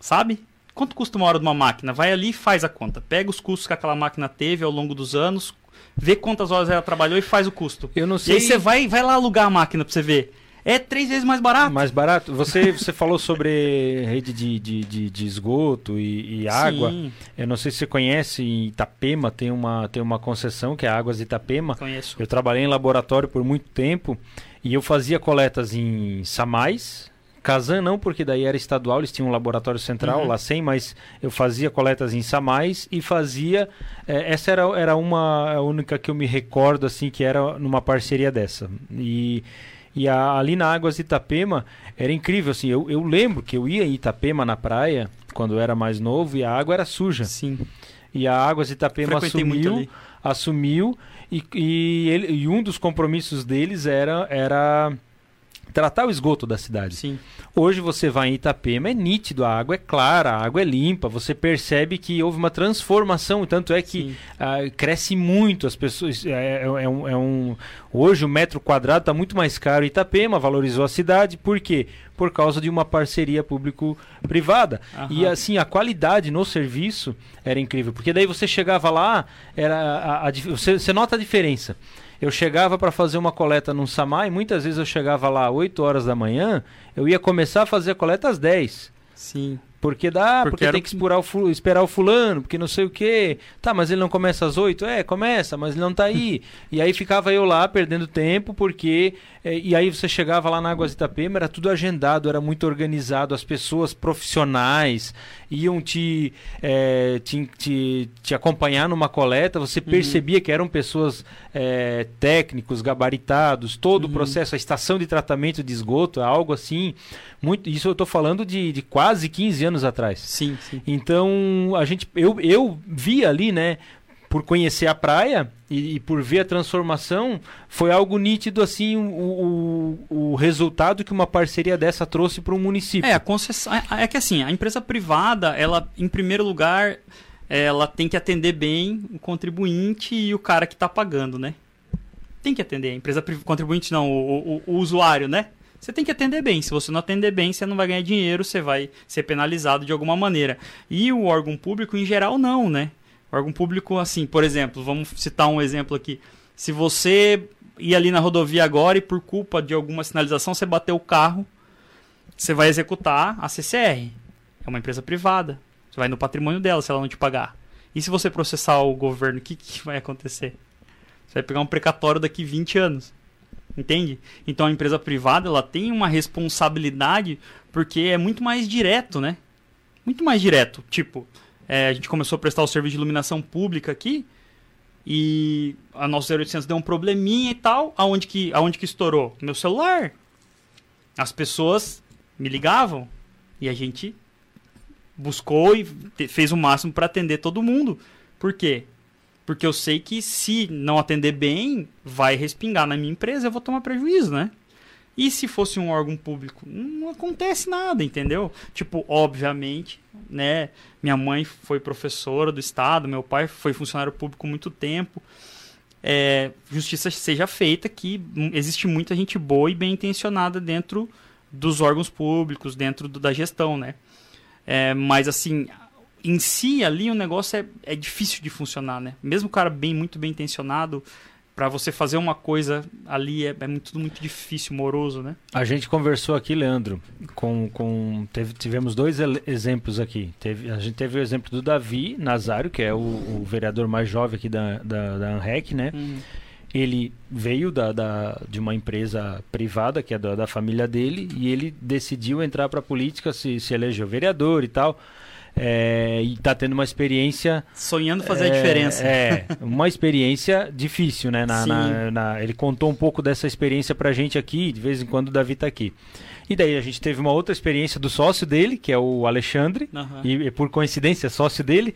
Sabe? Quanto custa uma hora de uma máquina? Vai ali e faz a conta. Pega os custos que aquela máquina teve ao longo dos anos, vê quantas horas ela trabalhou e faz o custo. Eu não sei. E aí você vai, vai lá alugar a máquina pra você ver. É três vezes mais barato. Mais barato. Você, você falou sobre rede de, de, de, de esgoto e, e água. Sim. Eu não sei se você conhece, em Itapema tem uma, tem uma concessão que é Águas de Itapema. Conheço. Eu trabalhei em laboratório por muito tempo e eu fazia coletas em Samais. Kazan não, porque daí era estadual, eles tinham um laboratório central, Uhum. lá sem, mas eu fazia coletas em Samais e fazia. eh, essa era, era uma a única que eu me recordo, assim, que era numa parceria dessa. E, e a- ali na Águas de Itapema era incrível, assim. Eu, eu lembro que eu ia em Itapema na praia, quando eu era mais novo, e a água era suja. Sim. E a Águas de Itapema assumiu assumiu e, e, ele- e um dos compromissos deles era, era tratar o esgoto da cidade. Sim. Hoje você vai em Itapema, é nítido, a água é clara, a água é limpa, você percebe que houve uma transformação, tanto é que ah, cresce muito, as pessoas. É, é- é um, é um- hoje o metro quadrado está muito mais caro em Itapema, valorizou a cidade, por quê? Por causa de uma parceria público-privada. E assim, a qualidade no serviço era incrível, porque daí você chegava lá, era a- a dif- você, você nota a diferença. Eu chegava para fazer uma coleta num Samai, muitas vezes eu chegava lá às 8 horas da manhã, eu ia começar a fazer a coleta às 10. Sim. Porque dá, Porque porque, tem que esperar o, esperar o fulano, porque não sei o quê. Tá, mas ele não começa às 8? É, começa, mas ele não tá aí. [laughs] e aí ficava eu lá perdendo tempo, porque. eh, e aí você chegava lá na Águas Itapema, era tudo agendado, era muito organizado, as pessoas profissionais iam te, eh, te, te, te acompanhar numa coleta, você percebia que eram pessoas eh, técnicos, gabaritados, todo o processo, a estação de tratamento de esgoto, algo assim. Muito, isso eu estou falando de, de quase 15 anos atrás. Sim, sim. Então, a gente, eu, eu vi ali, né, por conhecer a praia e, e por ver a transformação, foi algo nítido, assim, o, o, o resultado que uma parceria dessa trouxe para um município. É, a concessão. É, é que assim, a empresa privada, ela, em primeiro lugar, ela tem que atender bem o contribuinte e o cara que está pagando, né? Tem que atender. A empresa contribuinte não, o, o- o usuário, né? Você tem que atender bem. Se você não atender bem, você não vai ganhar dinheiro, você vai ser penalizado de alguma maneira. E o órgão público, em geral, não, né? Órgão público, assim, por exemplo, vamos citar um exemplo aqui. Se você ir ali na rodovia agora e por culpa de alguma sinalização você bateu o carro, você vai executar a CCR. É uma empresa privada. Você vai no patrimônio dela se ela não te pagar. E se você processar o governo, o que, que vai acontecer? Você vai pegar um precatório daqui 20 anos. Entende? Então a empresa privada ela tem uma responsabilidade porque é muito mais direto, né? Muito mais direto. Tipo, é, a gente começou a prestar o serviço de iluminação pública aqui e a nossa 0800 deu um probleminha e tal. Aonde que, aonde que estourou? Meu celular. As pessoas me ligavam e a gente buscou e fez o máximo para atender todo mundo. Por quê? Porque eu sei que se não atender bem, vai respingar na minha empresa, eu vou tomar prejuízo, né? E se fosse um órgão público? Não acontece nada, entendeu? Tipo, obviamente, né? Minha mãe foi professora do Estado, meu pai foi funcionário público muito tempo. É, justiça seja feita que existe muita gente boa e bem intencionada dentro dos órgãos públicos, dentro do, da gestão, né? É, mas assim, em si ali o negócio é, é difícil de funcionar, né? Mesmo o cara bem, muito bem intencionado, para você fazer uma coisa ali é, é muito, tudo muito difícil, moroso, né? A gente conversou aqui, Leandro, com, com teve, tivemos dois exemplos aqui. Teve, a gente teve o exemplo do Davi Nazário, que é o, o vereador mais jovem aqui da, da, da ANREC, né? Uhum. Ele veio da, da, de uma empresa privada, que é da, da família dele, e ele decidiu entrar para a política, se, se elegeu vereador e tal. É, e está tendo uma experiência. Sonhando fazer é, a diferença. É, uma experiência difícil, né? Na, na, na, ele contou um pouco dessa experiência pra gente aqui, de vez em quando o Davi está aqui. E daí a gente teve uma outra experiência do sócio dele, que é o Alexandre, uhum. e, e por coincidência, sócio dele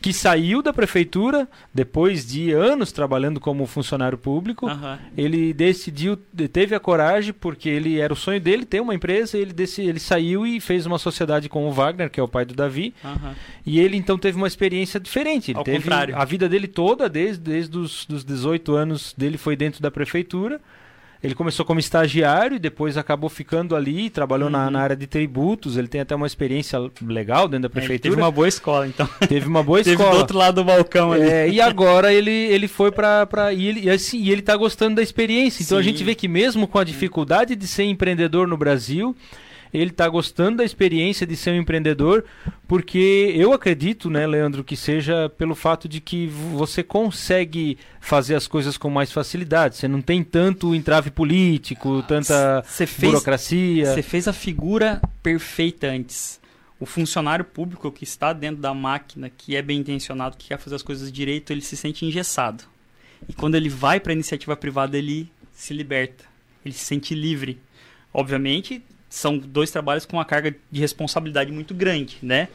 que saiu da prefeitura depois de anos trabalhando como funcionário público. Uhum. Ele decidiu, teve a coragem, porque ele era o sonho dele ter uma empresa. Ele, desse, ele saiu e fez uma sociedade com o Wagner, que é o pai do Davi. Uhum. E ele então teve uma experiência diferente. Ele Ao teve contrário. a vida dele toda, desde, desde os dos 18 anos dele, foi dentro da prefeitura. Ele começou como estagiário e depois acabou ficando ali, trabalhou uhum. na, na, área de tributos. Ele tem até uma experiência legal dentro da prefeitura. É, teve uma boa escola, então. Teve uma boa [laughs] teve escola. do outro lado do balcão ali. É, e agora ele, ele foi para e ele e assim, e ele tá gostando da experiência. Então Sim. a gente vê que mesmo com a dificuldade de ser empreendedor no Brasil, ele está gostando da experiência de ser um empreendedor, porque eu acredito, né, Leandro, que seja pelo fato de que você consegue fazer as coisas com mais facilidade. Você não tem tanto entrave político, tanta fez, burocracia. Você fez a figura perfeita antes. O funcionário público que está dentro da máquina, que é bem intencionado, que quer fazer as coisas direito, ele se sente engessado. E quando ele vai para a iniciativa privada, ele se liberta. Ele se sente livre. Obviamente, são dois trabalhos com uma carga de responsabilidade muito grande, né?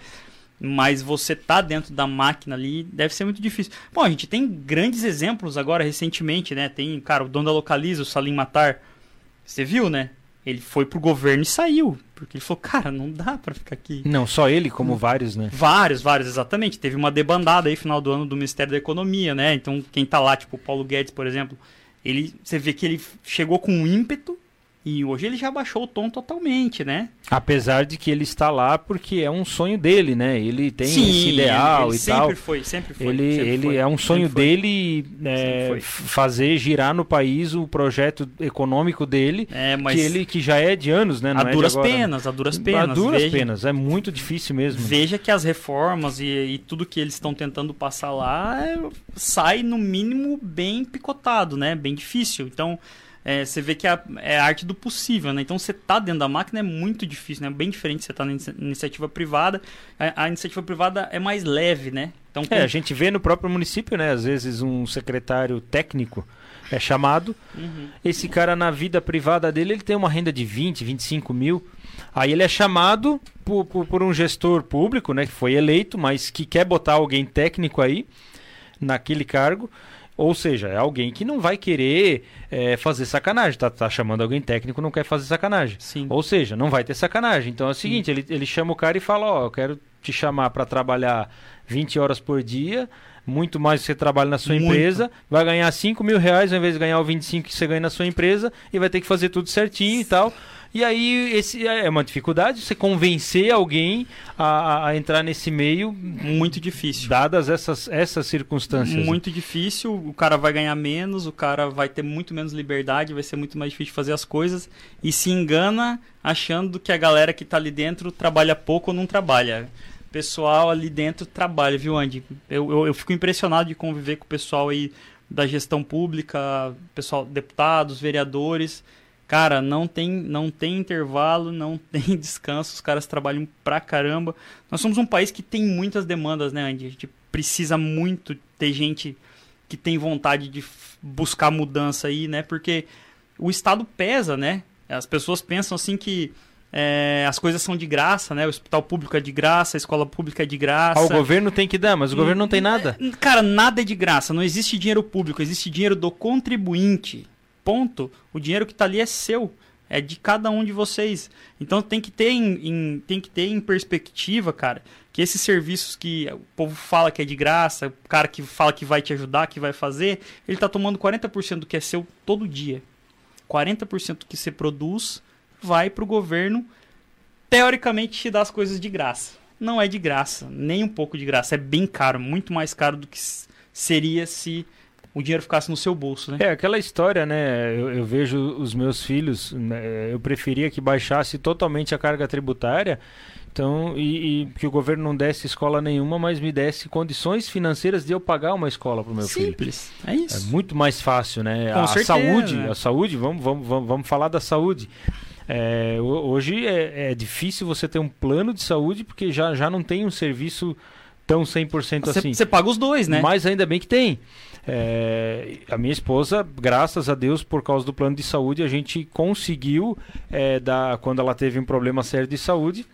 Mas você tá dentro da máquina ali deve ser muito difícil. Bom, a gente tem grandes exemplos agora recentemente, né? Tem, cara, o dono da Localiza, o Salim Matar. Você viu, né? Ele foi pro governo e saiu. Porque ele falou, cara, não dá para ficar aqui. Não, só ele, como hum. vários, né? Vários, vários, exatamente. Teve uma debandada aí final do ano do Ministério da Economia, né? Então, quem tá lá, tipo o Paulo Guedes, por exemplo, ele, você vê que ele chegou com um ímpeto e hoje ele já baixou o tom totalmente, né? Apesar de que ele está lá porque é um sonho dele, né? Ele tem Sim, esse ideal ele, e sempre tal. Foi, sempre foi, ele sempre ele foi, é um sonho dele é, fazer girar no país o projeto econômico dele, é, que ele que já é de anos, né? Não a é duras agora, penas, a duras penas. A duras veja, penas, é muito difícil mesmo. Veja que as reformas e, e tudo que eles estão tentando passar lá é, sai no mínimo bem picotado, né? Bem difícil. Então é, você vê que é a, é a, arte do possível, né? Então você tá dentro da máquina é muito difícil, né? Bem diferente você tá na iniciativa privada. A, a, iniciativa privada é mais leve, né? Então, é, a gente vê no próprio município, né? Às vezes um secretário técnico é chamado. Uhum. Esse cara na vida privada dele, ele tem uma renda de 20, 25 mil. Aí ele é chamado por, por, por um gestor público, né? Que foi eleito, mas que quer botar alguém técnico aí naquele cargo. Ou seja, é alguém que não vai querer é, fazer sacanagem. Tá, tá chamando alguém técnico, não quer fazer sacanagem. Sim. Ou seja, não vai ter sacanagem. Então é o seguinte, ele, ele chama o cara e fala, ó, oh, eu quero te chamar para trabalhar 20 horas por dia, muito mais do que você trabalha na sua muito. empresa, vai ganhar 5 mil reais ao invés de ganhar o 25 que você ganha na sua empresa e vai ter que fazer tudo certinho e tal. E aí esse é uma dificuldade você convencer alguém a, a, entrar nesse meio muito difícil. Dadas essas, essas circunstâncias. Muito difícil, o cara vai ganhar menos, o cara vai ter muito menos liberdade, vai ser muito mais difícil fazer as coisas e se engana achando que a galera que está ali dentro trabalha pouco ou não trabalha pessoal ali dentro trabalha, viu, Andy? Eu, eu, eu, fico impressionado de conviver com o pessoal aí da gestão pública, pessoal, deputados, vereadores. Cara, não tem, não tem intervalo, não [laughs] tem descanso, os caras trabalham pra caramba. Nós somos um país que tem muitas demandas, né, Andy? A gente precisa muito ter gente que tem vontade de buscar mudança aí, né? Porque o Estado pesa, né? As pessoas pensam assim que é, as coisas são de graça, né? O hospital público é de graça, a escola pública é de graça. Ah, o governo tem que dar, mas o governo não tem nada. Cara, nada é de graça. Não existe dinheiro público, existe dinheiro do contribuinte. Ponto. O dinheiro que está ali é seu. É de cada um de vocês. Então tem que ter em, em, tem que ter em perspectiva, cara, que esses serviços que o povo fala que é de graça, o cara que fala que vai te ajudar, que vai fazer, ele está tomando 40% do que é seu todo dia. 40% do que você produz vai para o governo, teoricamente, te dar as coisas de graça. Não é de graça, nem um pouco de graça. É bem caro, muito mais caro do que seria se o dinheiro ficasse no seu bolso, né? É, aquela história, né? Eu, eu vejo os meus filhos, né, eu preferia que baixasse totalmente a carga tributária, então, e, e, que o governo não desse escola nenhuma, mas me desse condições financeiras de eu pagar uma escola para o meu Simples. filho. É isso. É muito mais fácil, né? Com a certeza, saúde, né? a saúde, vamos, vamos, vamos, vamos falar da saúde. É, hoje é, é, difícil você ter um plano de saúde porque já, já não tem um serviço tão 100% Você, assim. você paga os dois, né? Mas ainda bem que tem. É, a minha esposa, graças a Deus, por causa do plano de saúde, a gente conseguiu, é, dar, quando ela teve um problema sério de saúde,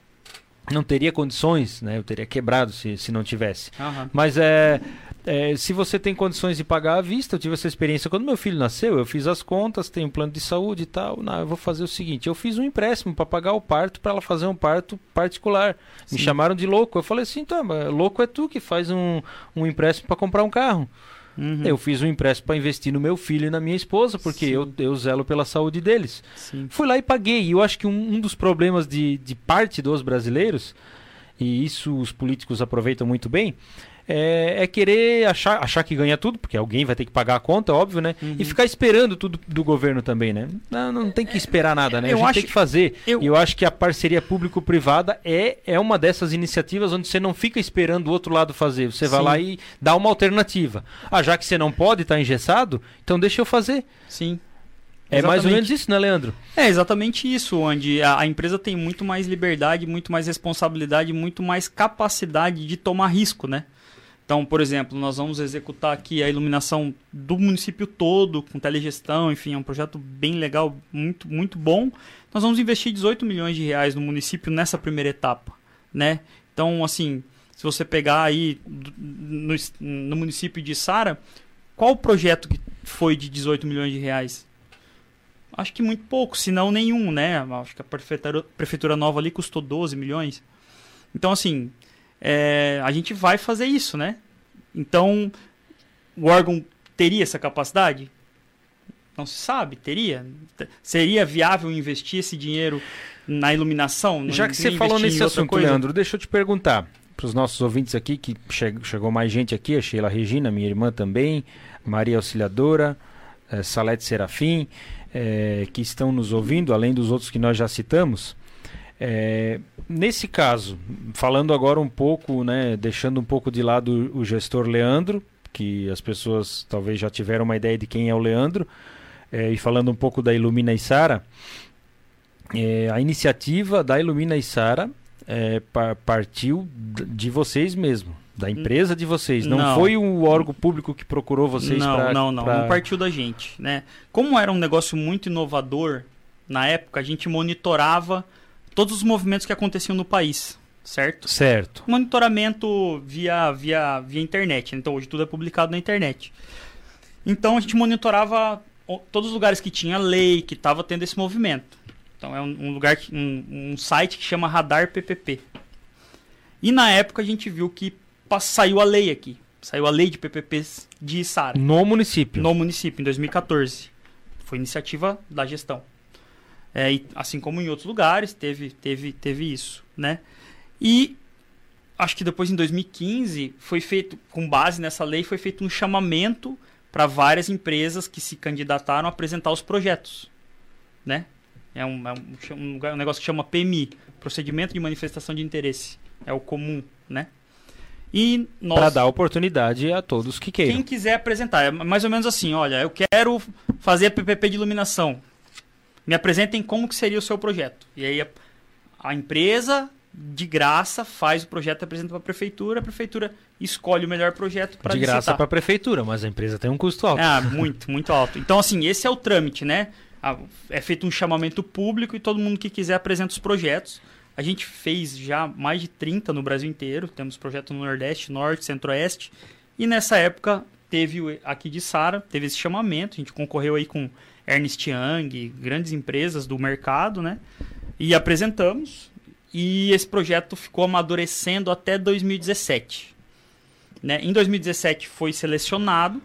não teria condições, né? Eu teria quebrado se, se não tivesse. Aham. Mas é, é, se você tem condições de pagar à vista, eu tive essa experiência quando meu filho nasceu, eu fiz as contas, tenho um plano de saúde e tal. Não, eu vou fazer o seguinte: eu fiz um empréstimo para pagar o parto para ela fazer um parto particular. Me Sim. chamaram de louco. Eu falei assim: tá, mas louco é tu que faz um, um empréstimo para comprar um carro. Uhum. Eu fiz um empréstimo para investir no meu filho e na minha esposa, porque Sim. eu, eu zelo pela saúde deles. Sim. Fui lá e paguei. E eu acho que um, um dos problemas de, de parte dos brasileiros, e isso os políticos aproveitam muito bem, é, é querer achar, achar que ganha tudo, porque alguém vai ter que pagar a conta, óbvio, né? Uhum. E ficar esperando tudo do governo também, né? Não, não tem que esperar nada, né? Eu a gente acho- tem que fazer. eu- E eu acho que a parceria público-privada é, é uma dessas iniciativas onde você não fica esperando o outro lado fazer. Você vai Sim. lá e dá uma alternativa. Ah, já que você não pode estar engessado, então deixa eu fazer. Sim. É mais ou Exatamente. menos isso, né, Leandro? É exatamente isso, onde a, a empresa tem muito mais liberdade, muito mais responsabilidade, muito mais capacidade de tomar risco, né? Então, por exemplo, nós vamos executar aqui a iluminação do município todo, com telegestão, enfim, é um projeto bem legal, muito, muito bom. Nós vamos investir 18 milhões de reais no município nessa primeira etapa, né? Então, assim, se você pegar aí no, no município de Sara, qual o projeto que foi de 18 milhões de reais? Acho que muito pouco, se não nenhum, né? Acho que a prefeitura, prefeitura nova ali custou 12 milhões. Então, assim, é, a gente vai fazer isso, né? Então, o órgão teria essa capacidade? Não se sabe, teria. Seria viável investir esse dinheiro na iluminação? Já que você falou nesse assunto, coisa? Leandro, deixa eu te perguntar para os nossos ouvintes aqui, que che- chegou mais gente aqui, a Sheila Regina, minha irmã também, Maria Auxiliadora, eh, Salete Serafim, eh, que estão nos ouvindo, além dos outros que nós já citamos. Eh, nesse caso, falando agora um pouco, né, deixando um pouco de lado o gestor Leandro, que as pessoas talvez já tiveram uma ideia de quem é o Leandro, eh, e falando um pouco da Ilumina e Sara, é, a iniciativa da Ilumina e Sara é, pa- partiu de vocês mesmo, da empresa de vocês. Não, Não. foi o órgão público que procurou vocês não, não, não, não partiu da gente, né? Como era um negócio muito inovador, na época a gente monitorava todos os movimentos que aconteciam no país, certo? Certo. Monitoramento via, via, via internet, né? então hoje tudo é publicado na internet. Então a gente monitorava todos os lugares que tinha lei, que estava tendo esse movimento. Então é um, um lugar, que- um, um site que chama Radar PPP. E na época a gente viu que saiu a lei aqui, saiu a lei de PPPs de Sara No município. no município em 2014. Foi iniciativa da gestão. É, e assim como em outros lugares, teve, teve, teve isso, né? E acho que depois em 2015 foi feito, com base nessa lei, foi feito um chamamento para várias empresas que se candidataram a apresentar os projetos, né? É um, é um, um negócio que chama PMI, Procedimento de Manifestação de Interesse. É o comum, né? E nós... Para dar oportunidade a todos que queiram. Quem quiser apresentar, é mais ou menos assim, olha, eu quero fazer a PPP de iluminação. Me apresentem como que seria o seu projeto. E aí a, a empresa, de graça, faz o projeto, apresenta para a prefeitura, a prefeitura escolhe o melhor projeto para De graça para a prefeitura, mas a empresa tem um custo alto. Ah, muito, muito alto. Então, assim, esse é o trâmite, né? é feito um chamamento público e todo mundo que quiser apresenta os projetos. A gente fez já mais de 30 no Brasil inteiro. Temos projeto no Nordeste, Norte, Centro-Oeste. E nessa época teve aqui de Sara, teve esse chamamento. A gente concorreu aí com Ernst Young, grandes empresas do mercado, né? E apresentamos. E esse projeto ficou amadurecendo até 2017. Né? Em 2017 foi selecionado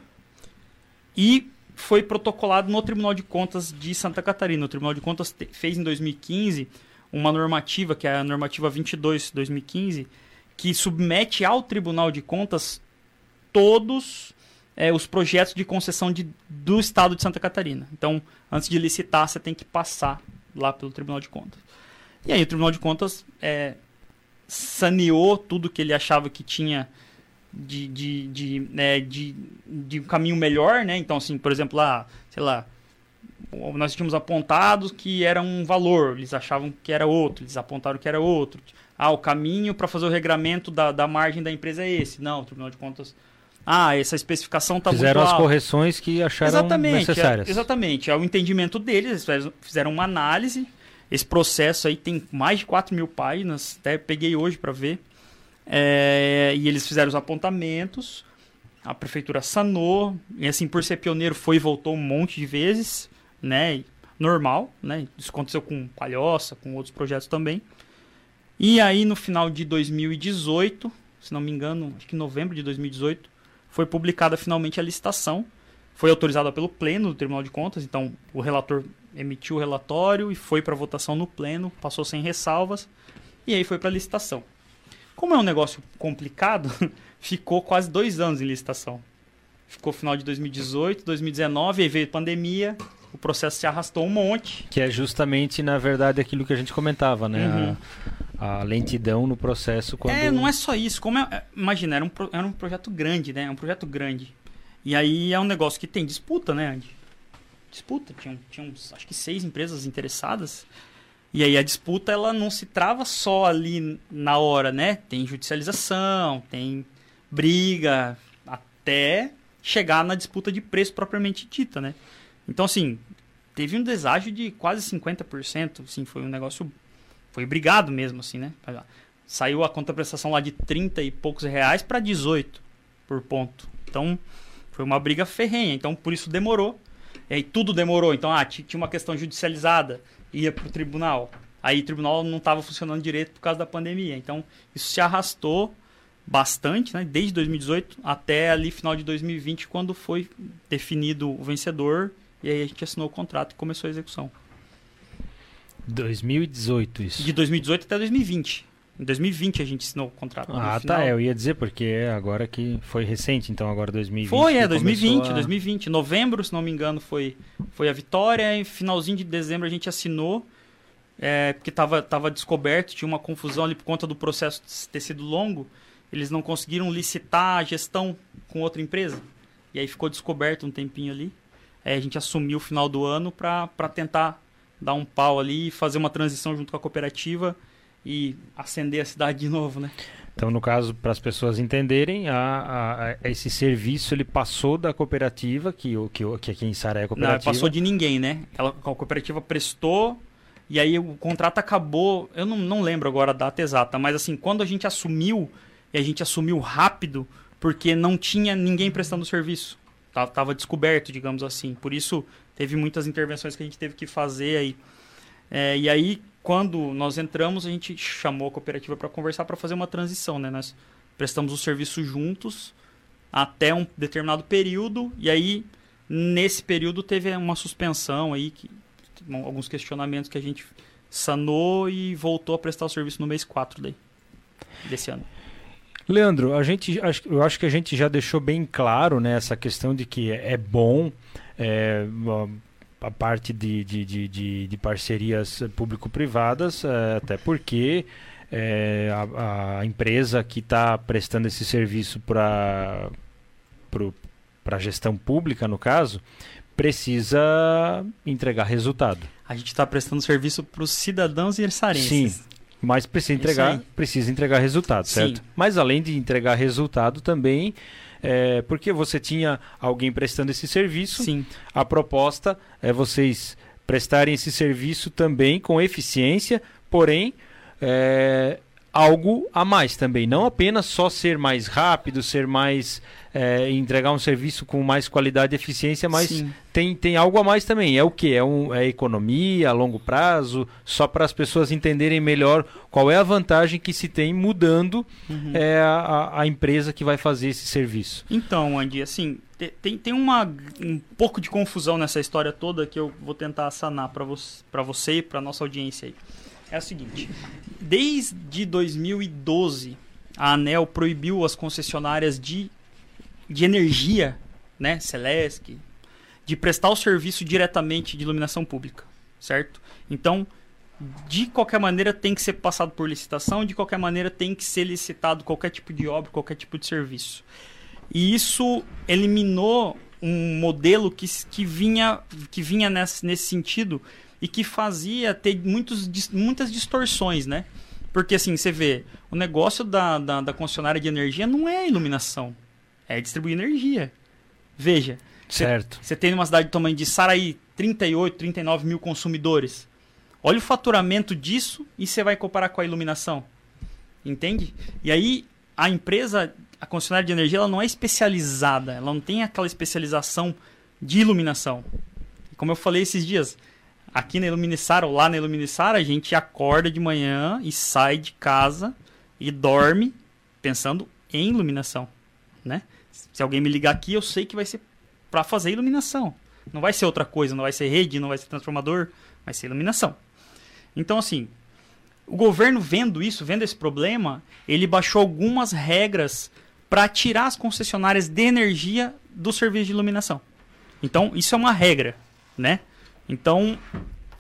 e foi protocolado no Tribunal de Contas de Santa Catarina. O Tribunal de Contas fez em 2015 uma normativa, que é a normativa 22/2015, que submete ao Tribunal de Contas todos é, os projetos de concessão de, do Estado de Santa Catarina. Então, antes de licitar, você tem que passar lá pelo Tribunal de Contas. E aí o Tribunal de Contas é, saneou tudo que ele achava que tinha de, de, de, né, de, de um caminho melhor, né? Então, assim, por exemplo, lá, sei lá, nós tínhamos apontado que era um valor, eles achavam que era outro, eles apontaram que era outro. Ah, o caminho para fazer o regramento da, da margem da empresa é esse. Não, o Tribunal de Contas. Ah, essa especificação está muito Fizeram as correções que acharam exatamente, necessárias. É, exatamente. É o entendimento deles, eles fizeram uma análise. Esse processo aí tem mais de 4 mil páginas, até peguei hoje para ver. É, e eles fizeram os apontamentos, a prefeitura sanou, e assim, por ser pioneiro, foi e voltou um monte de vezes, né? Normal, né? Isso aconteceu com Palhoça, com outros projetos também. E aí, no final de 2018, se não me engano, acho que em novembro de 2018, foi publicada finalmente a licitação. Foi autorizada pelo Pleno do Tribunal de Contas, então o relator emitiu o relatório e foi para votação no Pleno, passou sem ressalvas, e aí foi para licitação. Como é um negócio complicado, [laughs] ficou quase dois anos em licitação. Ficou final de 2018, 2019, aí veio pandemia, o processo se arrastou um monte. Que é justamente, na verdade, aquilo que a gente comentava, né? Uhum. A, a, lentidão no processo. Quando... É, não é só isso. Como é, imagina, era um, era um projeto grande, né? É um projeto grande. E aí é um negócio que tem disputa, né, Andy? Disputa. Tinha, tinha uns, acho que seis empresas interessadas. E aí a disputa ela não se trava só ali na hora, né? Tem judicialização, tem briga, até chegar na disputa de preço propriamente dita, né? Então, assim, teve um deságio de quase 50%, assim, foi um negócio... Foi brigado mesmo, assim, né? Saiu a contraprestação lá de 30 e poucos reais para 18 por ponto. Então, foi uma briga ferrenha. Então, por isso demorou. E aí tudo demorou. Então, ah, tinha uma questão judicializada ia para o tribunal. Aí o tribunal não estava funcionando direito por causa da pandemia. Então, isso se arrastou bastante, né? desde 2018 até ali final de 2020, quando foi definido o vencedor. E aí a gente assinou o contrato e começou a execução. 2018 isso. De 2018 até 2020. Em 2020 a gente assinou o contrato. Ah, tá. Eu ia dizer, porque agora que foi recente, então agora 2020. Foi, é, 2020, a... 2020. Novembro, se não me engano, foi, foi a vitória. E finalzinho de dezembro a gente assinou. É, porque estava tava descoberto, tinha uma confusão ali por conta do processo ter sido longo. Eles não conseguiram licitar a gestão com outra empresa. E aí ficou descoberto um tempinho ali. É, a gente assumiu o final do ano para tentar dar um pau ali e fazer uma transição junto com a cooperativa e acender a cidade de novo, né? Então, no caso, para as pessoas entenderem, a, a, esse serviço ele passou da cooperativa, que, que, que aqui em Sara é a cooperativa. Não, passou de ninguém, né? Ela, a cooperativa prestou e aí o contrato acabou. Eu não, não lembro agora a data exata, mas assim, quando a gente assumiu, e a gente assumiu rápido, porque não tinha ninguém prestando serviço. Tava descoberto, digamos assim. Por isso, teve muitas intervenções que a gente teve que fazer aí. É, e aí, quando nós entramos, a gente chamou a cooperativa para conversar para fazer uma transição, né? Nós prestamos o serviço juntos até um determinado período e aí nesse período teve uma suspensão aí que alguns questionamentos que a gente sanou e voltou a prestar o serviço no mês 4 daí, desse ano. Leandro, a gente, eu acho que a gente já deixou bem claro né, essa questão de que é bom é, a parte de, de, de, de parcerias público-privadas, é, até porque é, a, a, empresa que está prestando esse serviço para a gestão pública, no caso, precisa entregar resultado. A gente está prestando serviço para os cidadãos irsarenses. Sim, mas precisa entregar, precisa entregar resultado, certo? Sim. Mas além de entregar resultado também é, porque você tinha alguém prestando esse serviço. Sim. A proposta é vocês prestarem esse serviço também com eficiência, porém é, algo a mais também. Não apenas só ser mais rápido, ser mais. É, entregar um serviço com mais qualidade e eficiência, mas tem, tem algo a mais também. É o que? É, um, é economia a longo prazo, só para as pessoas entenderem melhor qual é a vantagem que se tem mudando uhum. é, a, a empresa que vai fazer esse serviço. Então, Andy, assim, tem, tem uma, um pouco de confusão nessa história toda que eu vou tentar sanar para você, você e para nossa audiência aí é o seguinte: desde 2012, a ANEL proibiu as concessionárias de, de energia, né, Celesc, de prestar o serviço diretamente de iluminação pública, certo? Então, de qualquer maneira tem que ser passado por licitação, de qualquer maneira tem que ser licitado qualquer tipo de obra, qualquer tipo de serviço. E isso eliminou um modelo que, que vinha, que vinha nesse, nesse sentido e que fazia ter muitos, muitas distorções, né? Porque assim, você vê, o negócio da, da, da concessionária de energia não é iluminação, é distribuir energia. Veja, certo. Você tem uma cidade do tamanho de Saraí 38, 39 mil consumidores. Olha o faturamento disso e você vai comparar com a iluminação. Entende? E aí a empresa, a concessionária de energia, ela não é especializada, ela não tem aquela especialização de iluminação. Como eu falei esses dias, Aqui na Iluminissara ou lá na Iluminissara, a gente acorda de manhã e sai de casa e dorme pensando em iluminação, né? Se alguém me ligar aqui, eu sei que vai ser para fazer iluminação. Não vai ser outra coisa, não vai ser rede, não vai ser transformador, vai ser iluminação. Então, assim, o governo vendo isso, vendo esse problema, ele baixou algumas regras para tirar as concessionárias de energia do serviço de iluminação. Então, isso é uma regra, né? Então,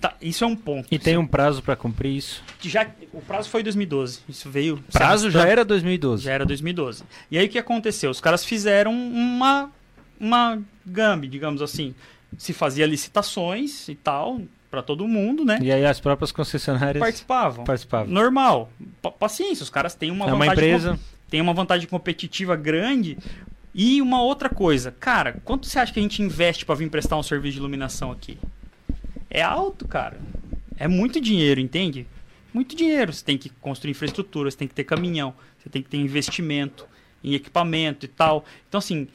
tá, isso é um ponto. E tem um prazo para cumprir isso? Já, o prazo foi 2012. Isso veio. Prazo já era 2012. Já era 2012. E aí o que aconteceu? Os caras fizeram uma uma gambi, digamos assim. Se fazia licitações e tal para todo mundo, né? E aí as próprias concessionárias participavam. Participavam. Normal. P paciência, os caras têm uma é uma empresa tem uma vantagem competitiva grande. E uma outra coisa, cara, quanto você acha que a gente investe para vir prestar um serviço de iluminação aqui? É alto, cara. É muito dinheiro, entende? Muito dinheiro. Você tem que construir infraestrutura, você tem que ter caminhão, você tem que ter investimento em equipamento e tal. Então, assim,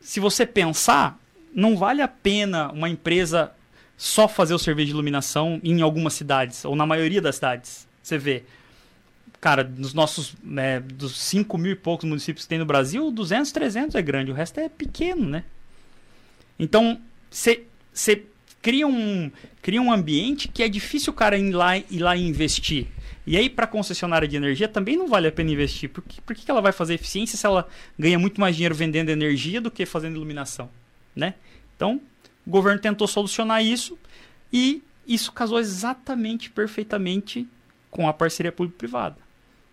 se você pensar, não vale a pena uma empresa só fazer o serviço de iluminação em algumas cidades, ou na maioria das cidades. Você vê, cara, nos nossos, né, dos 5 mil e poucos municípios que tem no Brasil, 200, 300 é grande, o resto é pequeno, né? Então, você cria um, cria um ambiente que é difícil o cara ir lá, ir lá e investir. E aí, para a concessionária de energia, também não vale a pena investir. Por, que, por que ela vai fazer eficiência se ela ganha muito mais dinheiro vendendo energia do que fazendo iluminação? Né? Então, o governo tentou solucionar isso e isso casou exatamente, perfeitamente com a parceria público-privada.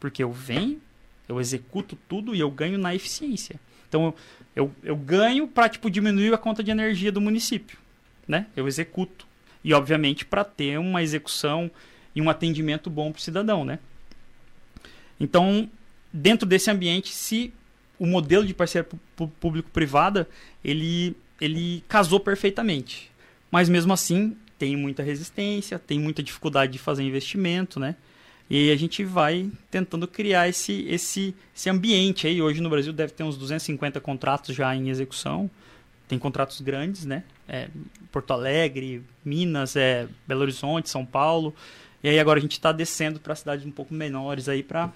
Porque eu venho, eu executo tudo e eu ganho na eficiência. Então, eu, eu ganho para tipo, diminuir a conta de energia do município né? Eu executo. E, obviamente, para ter uma execução e um atendimento bom para o cidadão, né? Então, dentro desse ambiente, se o modelo de parceria público-privada, ele, ele casou perfeitamente. Mas, mesmo assim, tem muita resistência, tem muita dificuldade de fazer investimento, né? E a gente vai tentando criar esse, esse, esse ambiente aí. Hoje no Brasil deve ter uns 250 contratos já em execução. Tem contratos grandes, né? é, Porto Alegre, Minas, é, Belo Horizonte, São Paulo. E aí agora a gente está descendo para cidades um pouco menores aí para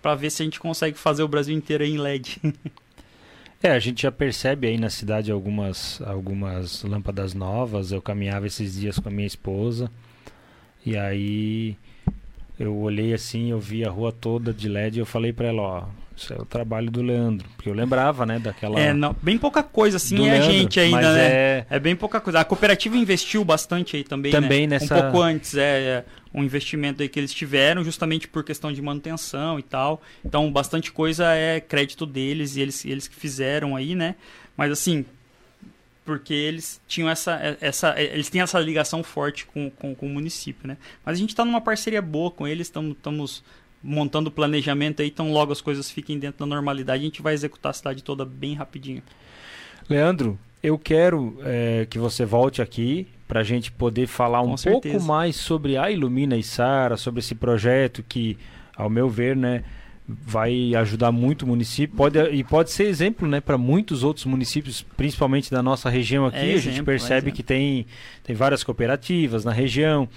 para ver se a gente consegue fazer o Brasil inteiro em LED. [laughs] é, a gente já percebe aí na cidade algumas algumas lâmpadas novas. Eu caminhava esses dias com a minha esposa e aí eu olhei assim, eu vi a rua toda de LED e eu falei para ela, ó, isso é o trabalho do Leandro. Porque eu lembrava, né, daquela. É, não, bem pouca coisa, assim, do é Leandro, a gente ainda, né? É... é bem pouca coisa. A cooperativa investiu bastante aí também. Também né? nessa. Um pouco antes, é, é. Um investimento aí que eles tiveram, justamente por questão de manutenção e tal. Então, bastante coisa é crédito deles e eles, eles que fizeram aí, né? Mas assim, porque eles tinham essa, essa eles têm essa ligação forte com, com, com o município, né? Mas a gente está numa parceria boa com eles, estamos montando o planejamento aí, então logo as coisas fiquem dentro da normalidade, a gente vai executar a cidade toda bem rapidinho. Leandro, Eu quero é, que você volte aqui para a gente poder falar um pouco mais sobre a Ilumina e Sara, sobre esse projeto que, ao meu ver, né, vai ajudar muito o município pode, e pode ser exemplo né, para muitos outros municípios, principalmente da nossa região aqui. É a gente exemplo, é percebe exemplo. que tem, tem várias cooperativas na região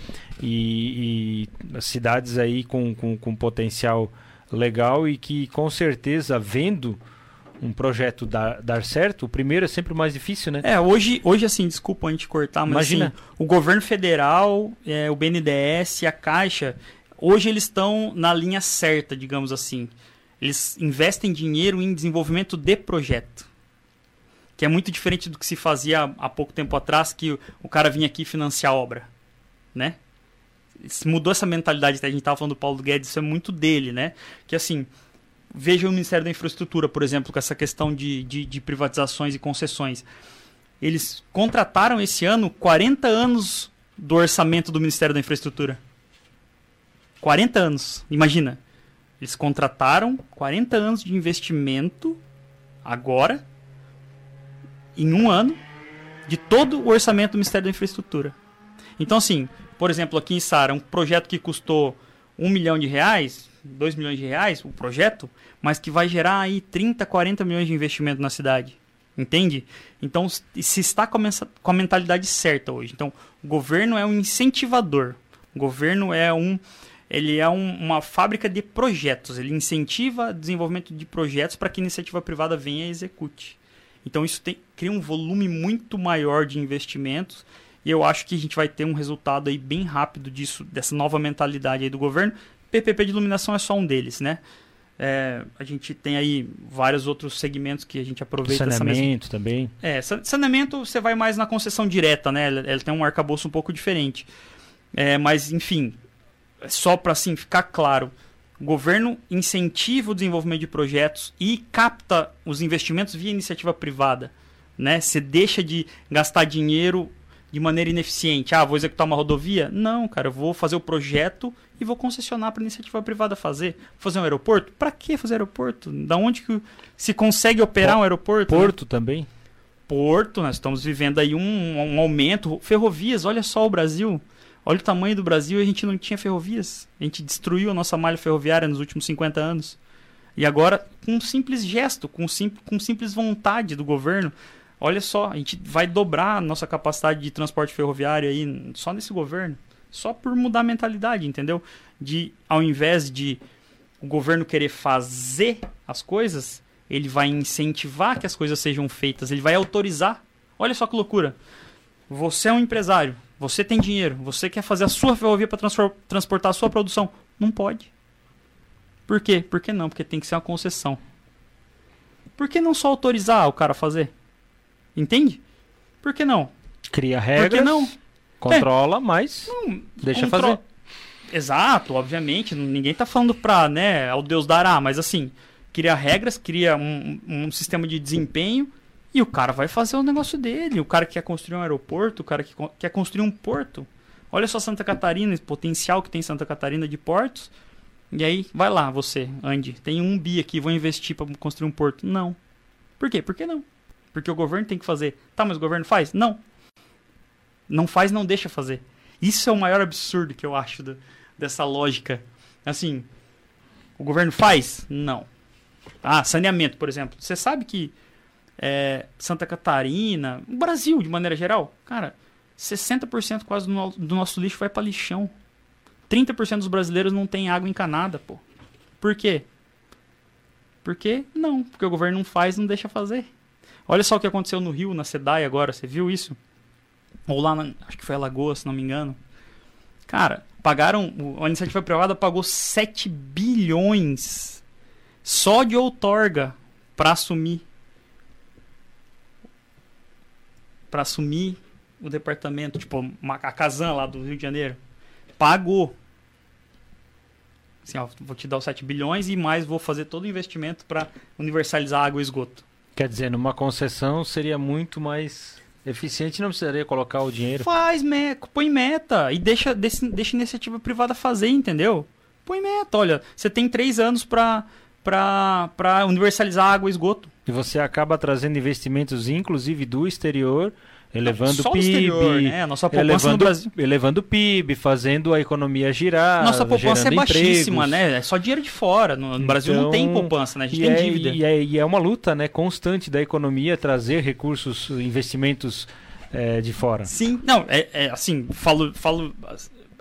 e, e cidades aí com, com, com potencial legal e que com certeza vendo um projeto dar, dar certo, o primeiro é sempre o mais difícil, né? É, hoje, hoje assim, desculpa a gente cortar, mas Imagina. assim, o governo federal, é, o BNDES a Caixa, hoje eles estão na linha certa, digamos assim. Eles investem dinheiro em desenvolvimento de projeto. Que é muito diferente do que se fazia há pouco tempo atrás, que o, cara vinha aqui financiar a obra, né? Mudou essa mentalidade, a gente estava falando do Paulo Guedes, isso é muito dele, né? Que assim, veja o Ministério da Infraestrutura, por exemplo, com essa questão de, de, de privatizações e concessões. Eles contrataram esse ano 40 anos do orçamento do Ministério da Infraestrutura. 40 anos, imagina. Eles contrataram 40 anos de investimento agora, em um ano, de todo o orçamento do Ministério da Infraestrutura. Então, assim, por exemplo, aqui em Sara, um projeto que custou um milhão de reais, 2 milhões de reais, o projeto, mas que vai gerar aí 30, 40 milhões de investimento na cidade. Entende? Então, se está com a mentalidade certa hoje. Então, o governo é um incentivador. O governo é um ele é um- uma fábrica de projetos. Ele incentiva o desenvolvimento de projetos para que a iniciativa privada venha e execute. Então, isso tem- cria um volume muito maior de investimentos e eu acho que a gente vai ter um resultado aí bem rápido disso, dessa nova mentalidade aí do governo. PPP de iluminação é só um deles, né? É, a gente tem aí vários outros segmentos que a gente aproveita mesma Saneamento também. é, sa- saneamento você vai mais na concessão direta, né? Ela, ela tem um arcabouço um pouco diferente. É, mas, enfim, só para assim ficar claro, o governo incentiva o desenvolvimento de projetos e capta os investimentos via iniciativa privada, né? Você deixa de gastar dinheiro de maneira ineficiente. Ah, vou executar uma rodovia? Não, cara, eu vou fazer o projeto e vou concessionar para iniciativa privada fazer. Fazer um aeroporto? Para que fazer aeroporto? Da onde que se consegue operar um aeroporto? né? Porto também. Porto, nós estamos vivendo aí um, um aumento. Ferrovias, olha só o Brasil. Olha o tamanho do Brasil a gente não tinha ferrovias. A gente destruiu a nossa malha ferroviária nos últimos 50 anos. E agora, com um simples gesto, com, sim, com simples vontade do governo, olha só, a gente vai dobrar a nossa capacidade de transporte ferroviário aí só nesse governo. Só por mudar a mentalidade, entendeu? De, ao invés de o governo querer fazer as coisas, ele vai incentivar que as coisas sejam feitas, ele vai autorizar. Olha só que loucura. Você é um empresário, você tem dinheiro, você quer fazer a sua ferrovia para transportar a sua produção. Não pode. Por quê? Por que não? Porque tem que ser uma concessão. Por que não só autorizar o cara a fazer? Entende? Por que não? Cria Por regras, que não? controla, mas deixa Contro- fazer. Exato, obviamente. Ninguém tá falando pra, né, ao Deus dará, mas assim, cria regras, cria um, um sistema de desempenho e o cara vai fazer o negócio dele. O cara que quer construir um aeroporto, o cara que quer construir um porto. Olha só Santa Catarina, esse potencial que tem Santa Catarina de portos. E aí, vai lá, você, Andy. Tem um bi aqui, vou investir para construir um porto. Não. Por quê? Por que não? Porque o governo tem que fazer. Tá, mas o governo faz? Não. Não faz, não deixa fazer. Isso é o maior absurdo que eu acho do- dessa lógica. Assim, o governo faz? Não. Ah, saneamento, por exemplo. Você sabe que é, Santa Catarina, o Brasil de maneira geral, cara, 60% quase do, no- do nosso lixo vai para lixão. 30% dos brasileiros não tem água encanada, pô. Por quê? Porque não, porque o governo não faz, não deixa fazer. Olha só o que aconteceu no Rio, na SEDAI agora, você viu isso? Ou lá, na, acho que foi Alagoas, se não me engano. Cara, pagaram, a iniciativa privada pagou 7 bilhões só de outorga para assumir para assumir o departamento, tipo, uma- a Casan lá do Rio de Janeiro. Pagou. Assim, ó, vou te dar os 7 bilhões e mais vou fazer todo o investimento para universalizar água e esgoto. Quer dizer, numa concessão seria muito mais eficiente, não precisaria colocar o dinheiro. Faz, me põe meta e deixa, deixa, deixa a iniciativa privada fazer, entendeu? Põe meta, olha, você tem três anos pra, para universalizar água e esgoto. E você acaba trazendo investimentos, inclusive do exterior, elevando Só o PIB, exterior, né? A nossa poupança no elevando, Brasil. elevando o PIB, fazendo a economia girar, Nossa poupança é baixíssima, empregos. né? É só dinheiro de fora. No, no Brasil não tem Então, poupança, né? A gente e tem é, dívida. E é, e é uma luta né, constante da economia trazer recursos, investimentos eh, de fora. Sim, não, é, é, assim, falo, falo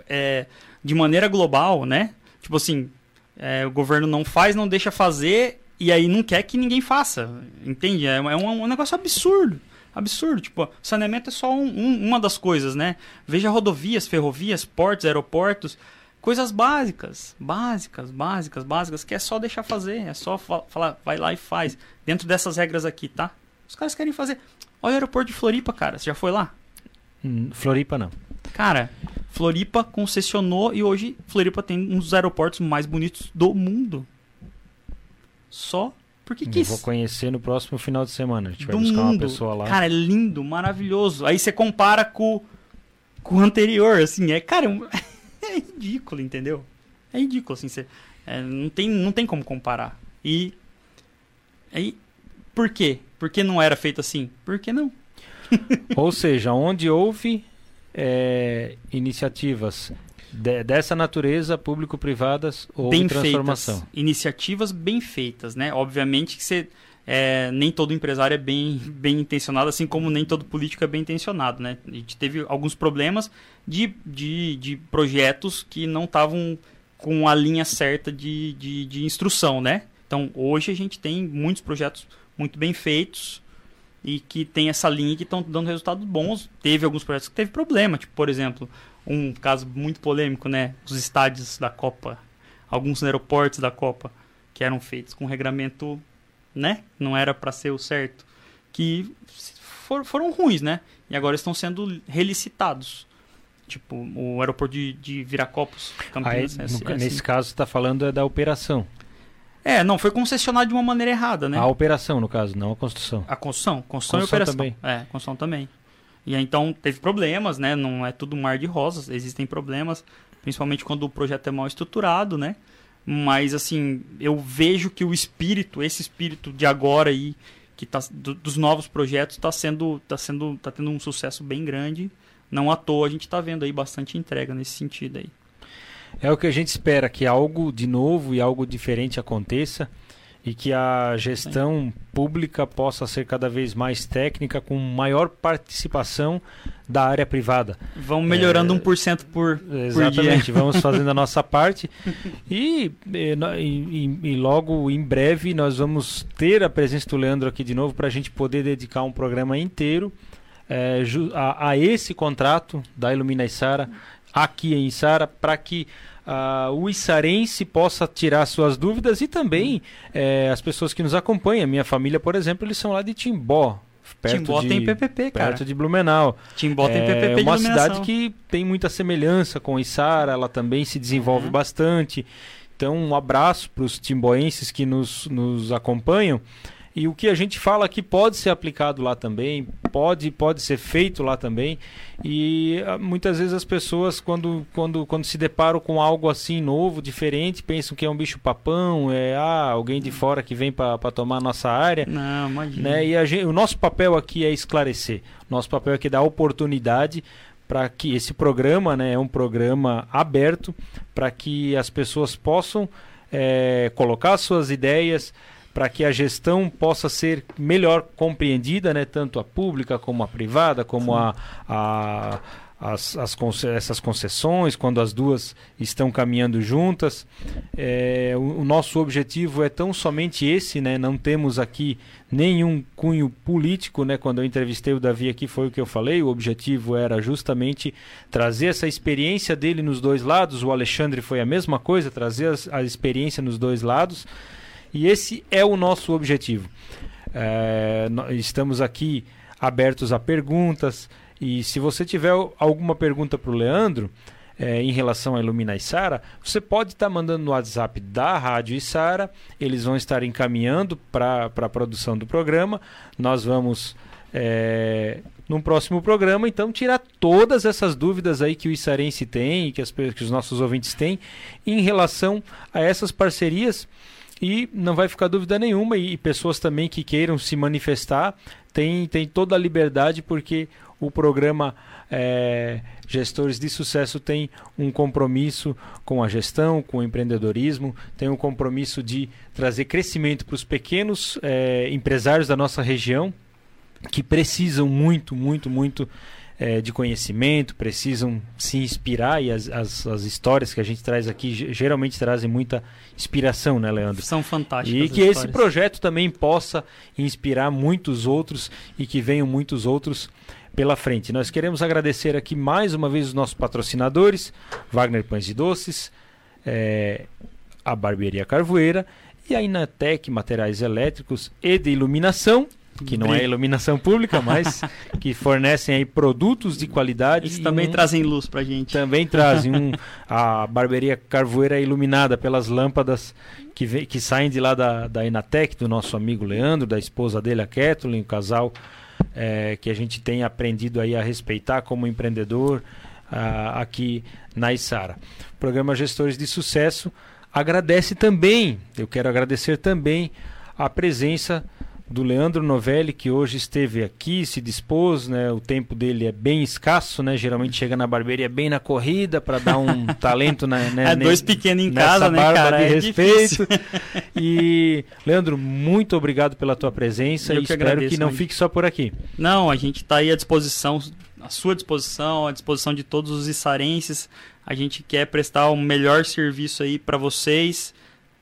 é, de maneira global, né? Tipo assim, é, o governo não faz, não deixa fazer e aí não quer que ninguém faça, entende? É, é um, um negócio absurdo, absurdo. Tipo, saneamento é só um- um- uma das coisas, né? Veja rodovias, ferrovias, portos, aeroportos, coisas básicas, básicas, básicas, básicas, que é só deixar fazer, é só fa- falar, vai lá e faz, dentro dessas regras aqui, tá? Os caras querem fazer. Olha o aeroporto de Floripa, cara, você já foi lá? Hum, Floripa não. Cara, Floripa concessionou e hoje Floripa tem um dos aeroportos mais bonitos do mundo. Só porque Eu quis. vou conhecer no próximo final de semana. A gente vai buscar uma mundo. pessoa lá. Cara, é lindo, maravilhoso. Aí você compara com, com o anterior, assim, é, cara, é [laughs] é ridículo, entendeu? É ridículo, assim, você, é, não, tem, não tem como comparar. E aí, por quê? Por que não era feito assim? Por que não? [laughs] Ou seja, onde houve eh, iniciativas de- dessa natureza, público-privadas, houve bem transformação. feitas, iniciativas bem feitas, né? Obviamente que você, é, nem todo empresário é bem, bem intencionado, assim como nem todo político é bem intencionado, né? A gente teve alguns problemas de, de, de projetos que não estavam com a linha certa de, de, de instrução, né? Então, hoje a gente tem muitos projetos muito bem feitos e que tem essa linha que estão dando resultados bons. Teve alguns projetos que teve problema, tipo, por exemplo, um caso muito polêmico, né? Os estádios da Copa, alguns aeroportos da Copa que eram feitos com regramento, né? Não era para ser o certo, que for- foram ruins, né? E agora estão sendo relicitados. Tipo, o aeroporto de, de Viracopos, Aí, Campinas. é no assim- é nesse assim. caso, você está falando é da operação. É, não, foi concessionado de uma maneira errada, né? A operação, no caso, não a construção. A construção, construção, Construção e operação. também. É, construção também. E aí, então teve problemas, né? Não é tudo mar de rosas, existem problemas, principalmente quando o projeto é mal estruturado, né? Mas assim, eu vejo que o espírito, esse espírito de agora aí, que tá do- dos novos projetos, está sendo, tá sendo, tá tendo um sucesso bem grande. Não à toa a gente está vendo aí bastante entrega nesse sentido aí. É o que a gente espera, que algo de novo e algo diferente aconteça e que a gestão pública possa ser cada vez mais técnica, com maior participação da área privada. Vão melhorando É, 1% por, por dia. Exatamente, [laughs] vamos fazendo a nossa parte e, e, e- e logo em breve nós vamos ter a presença do Leandro aqui de novo para a gente poder dedicar um programa inteiro ju- a, a esse contrato da Ilumina Isara aqui em Isara para que ah, o issarense possa tirar suas dúvidas e também eh, as pessoas que nos acompanham. Minha família, por exemplo, eles são lá de Timbó. Perto Timbó de, tem PPP, cara. perto de Blumenau. Timbó tem É PPP de uma cidade que tem muita semelhança com Içara, ela também se desenvolve Uhum. bastante. Então, um abraço para os timboenses que nos, nos acompanham. E o que a gente fala aqui pode ser aplicado lá também, pode, pode ser feito lá também. E ah, muitas vezes as pessoas, quando, quando, quando se deparam com algo assim novo, diferente, pensam que é um bicho papão, é ah, alguém de fora que vem para tomar a nossa área Não, imagina. né? E a gen- o nosso papel aqui é esclarecer. Nosso papel aqui é dar oportunidade para que esse programa, né, é um programa aberto para que as pessoas possam eh, colocar suas ideias, para que a gestão possa ser melhor compreendida, né, tanto a pública como a privada, como a, a- as, as essas concessões, quando as duas estão caminhando juntas. É, o, o nosso objetivo é tão somente esse, né? Não temos aqui nenhum cunho político, né? Quando eu entrevistei o Davi aqui foi o que eu falei. O objetivo era justamente trazer essa experiência dele nos dois lados. O Alexandre foi a mesma coisa, trazer as- a experiência nos dois lados. E esse é o nosso objetivo. É, estamos aqui abertos a perguntas. E se você tiver alguma pergunta para o Leandro é, em relação a Ilumina Sara, você pode estar mandando no WhatsApp da Rádio Isara. Eles vão estar encaminhando para a produção do programa. Nós vamos, é, num próximo programa, então, tirar todas essas dúvidas aí que o Issarense tem e que, as que os nossos ouvintes têm em relação a essas parcerias E não vai ficar dúvida nenhuma, e, pessoas também que queiram se manifestar, tem, tem toda a liberdade, porque o programa é, Gestores de Sucesso tem um compromisso com a gestão, com o empreendedorismo, tem um compromisso de trazer crescimento para os pequenos é, empresários da nossa região, que precisam muito, muito, muito é, de conhecimento, precisam se inspirar e as, as, as, histórias que a gente traz aqui geralmente trazem muita inspiração, né, Leandro? São fantásticas. E que esse projeto também possa inspirar muitos outros e que venham muitos outros pela frente. Nós queremos agradecer aqui mais uma vez os nossos patrocinadores, Wagner Pães e Doces, é, a Barbearia Carvoeira e a Inatec Materiais Elétricos e de Iluminação que não é iluminação pública, mas [laughs] que fornecem aí produtos de qualidade. Isso também um, trazem luz pra gente. Também trazem um, [laughs] a barbearia Carvoeira iluminada pelas lâmpadas que, vem, que saem de lá da, da Inatec, do nosso amigo Leandro, da esposa dele, a Kathleen, o casal é, que a gente tem aprendido aí a respeitar como empreendedor a, aqui na Isara. O programa Gestores de Sucesso agradece também, eu quero agradecer também a presença do Leandro Novelli, que hoje esteve aqui, se dispôs, né? O tempo dele é bem escasso, né? Geralmente chega na barbearia bem na corrida para dar um [laughs] talento na, né? É dois pequenos em casa, né, cara? de é respeito. [laughs] e Leandro, muito obrigado pela tua presença Eu e que espero agradeço, que não fique só por aqui. Não, a gente está aí à disposição, à sua disposição, à disposição de todos os içarenses. A gente quer prestar o melhor serviço aí para vocês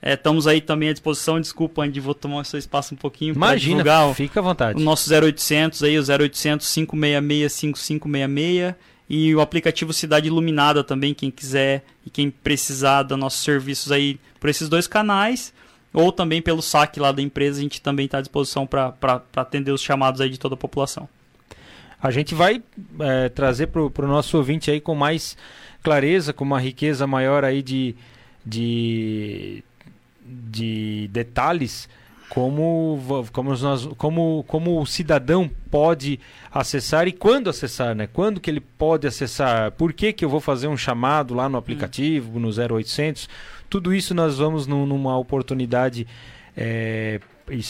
é, estamos aí também à disposição. Desculpa, Andy, vou tomar seu espaço um pouquinho. Imagina, divulgar fica à vontade. O nosso 0800 aí, o 0800 566 5566 e o aplicativo Cidade Iluminada também, quem quiser e quem precisar dos nossos serviços aí por esses dois canais, ou também pelo saque lá da empresa, a gente também está à disposição para atender os chamados aí de toda a população. A gente vai é, trazer para o nosso ouvinte aí com mais clareza, com uma riqueza maior aí de, de de detalhes como, como, nós, como, como o cidadão pode acessar e quando acessar, né? Quando que ele pode acessar? Por que, que eu vou fazer um chamado lá no aplicativo, no 0800? Tudo isso nós vamos numa oportunidade é,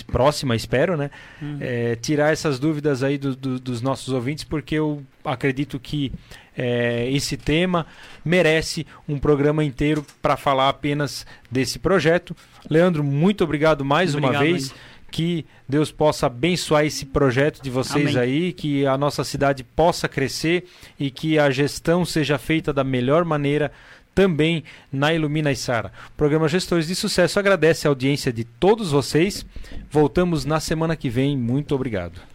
próxima, espero, né? Uhum. É, tirar essas dúvidas aí do, do, dos nossos ouvintes, porque eu acredito que é, esse tema merece um programa inteiro para falar apenas desse projeto. Leandro, muito obrigado mais obrigado, uma vez. Que Deus possa abençoar esse projeto de vocês Amém. aí, que a nossa cidade possa crescer e que a gestão seja feita da melhor maneira também na Ilumina e Sara. O programa Gestores de Sucesso agradece a audiência de todos vocês. Voltamos na semana que vem. Muito obrigado.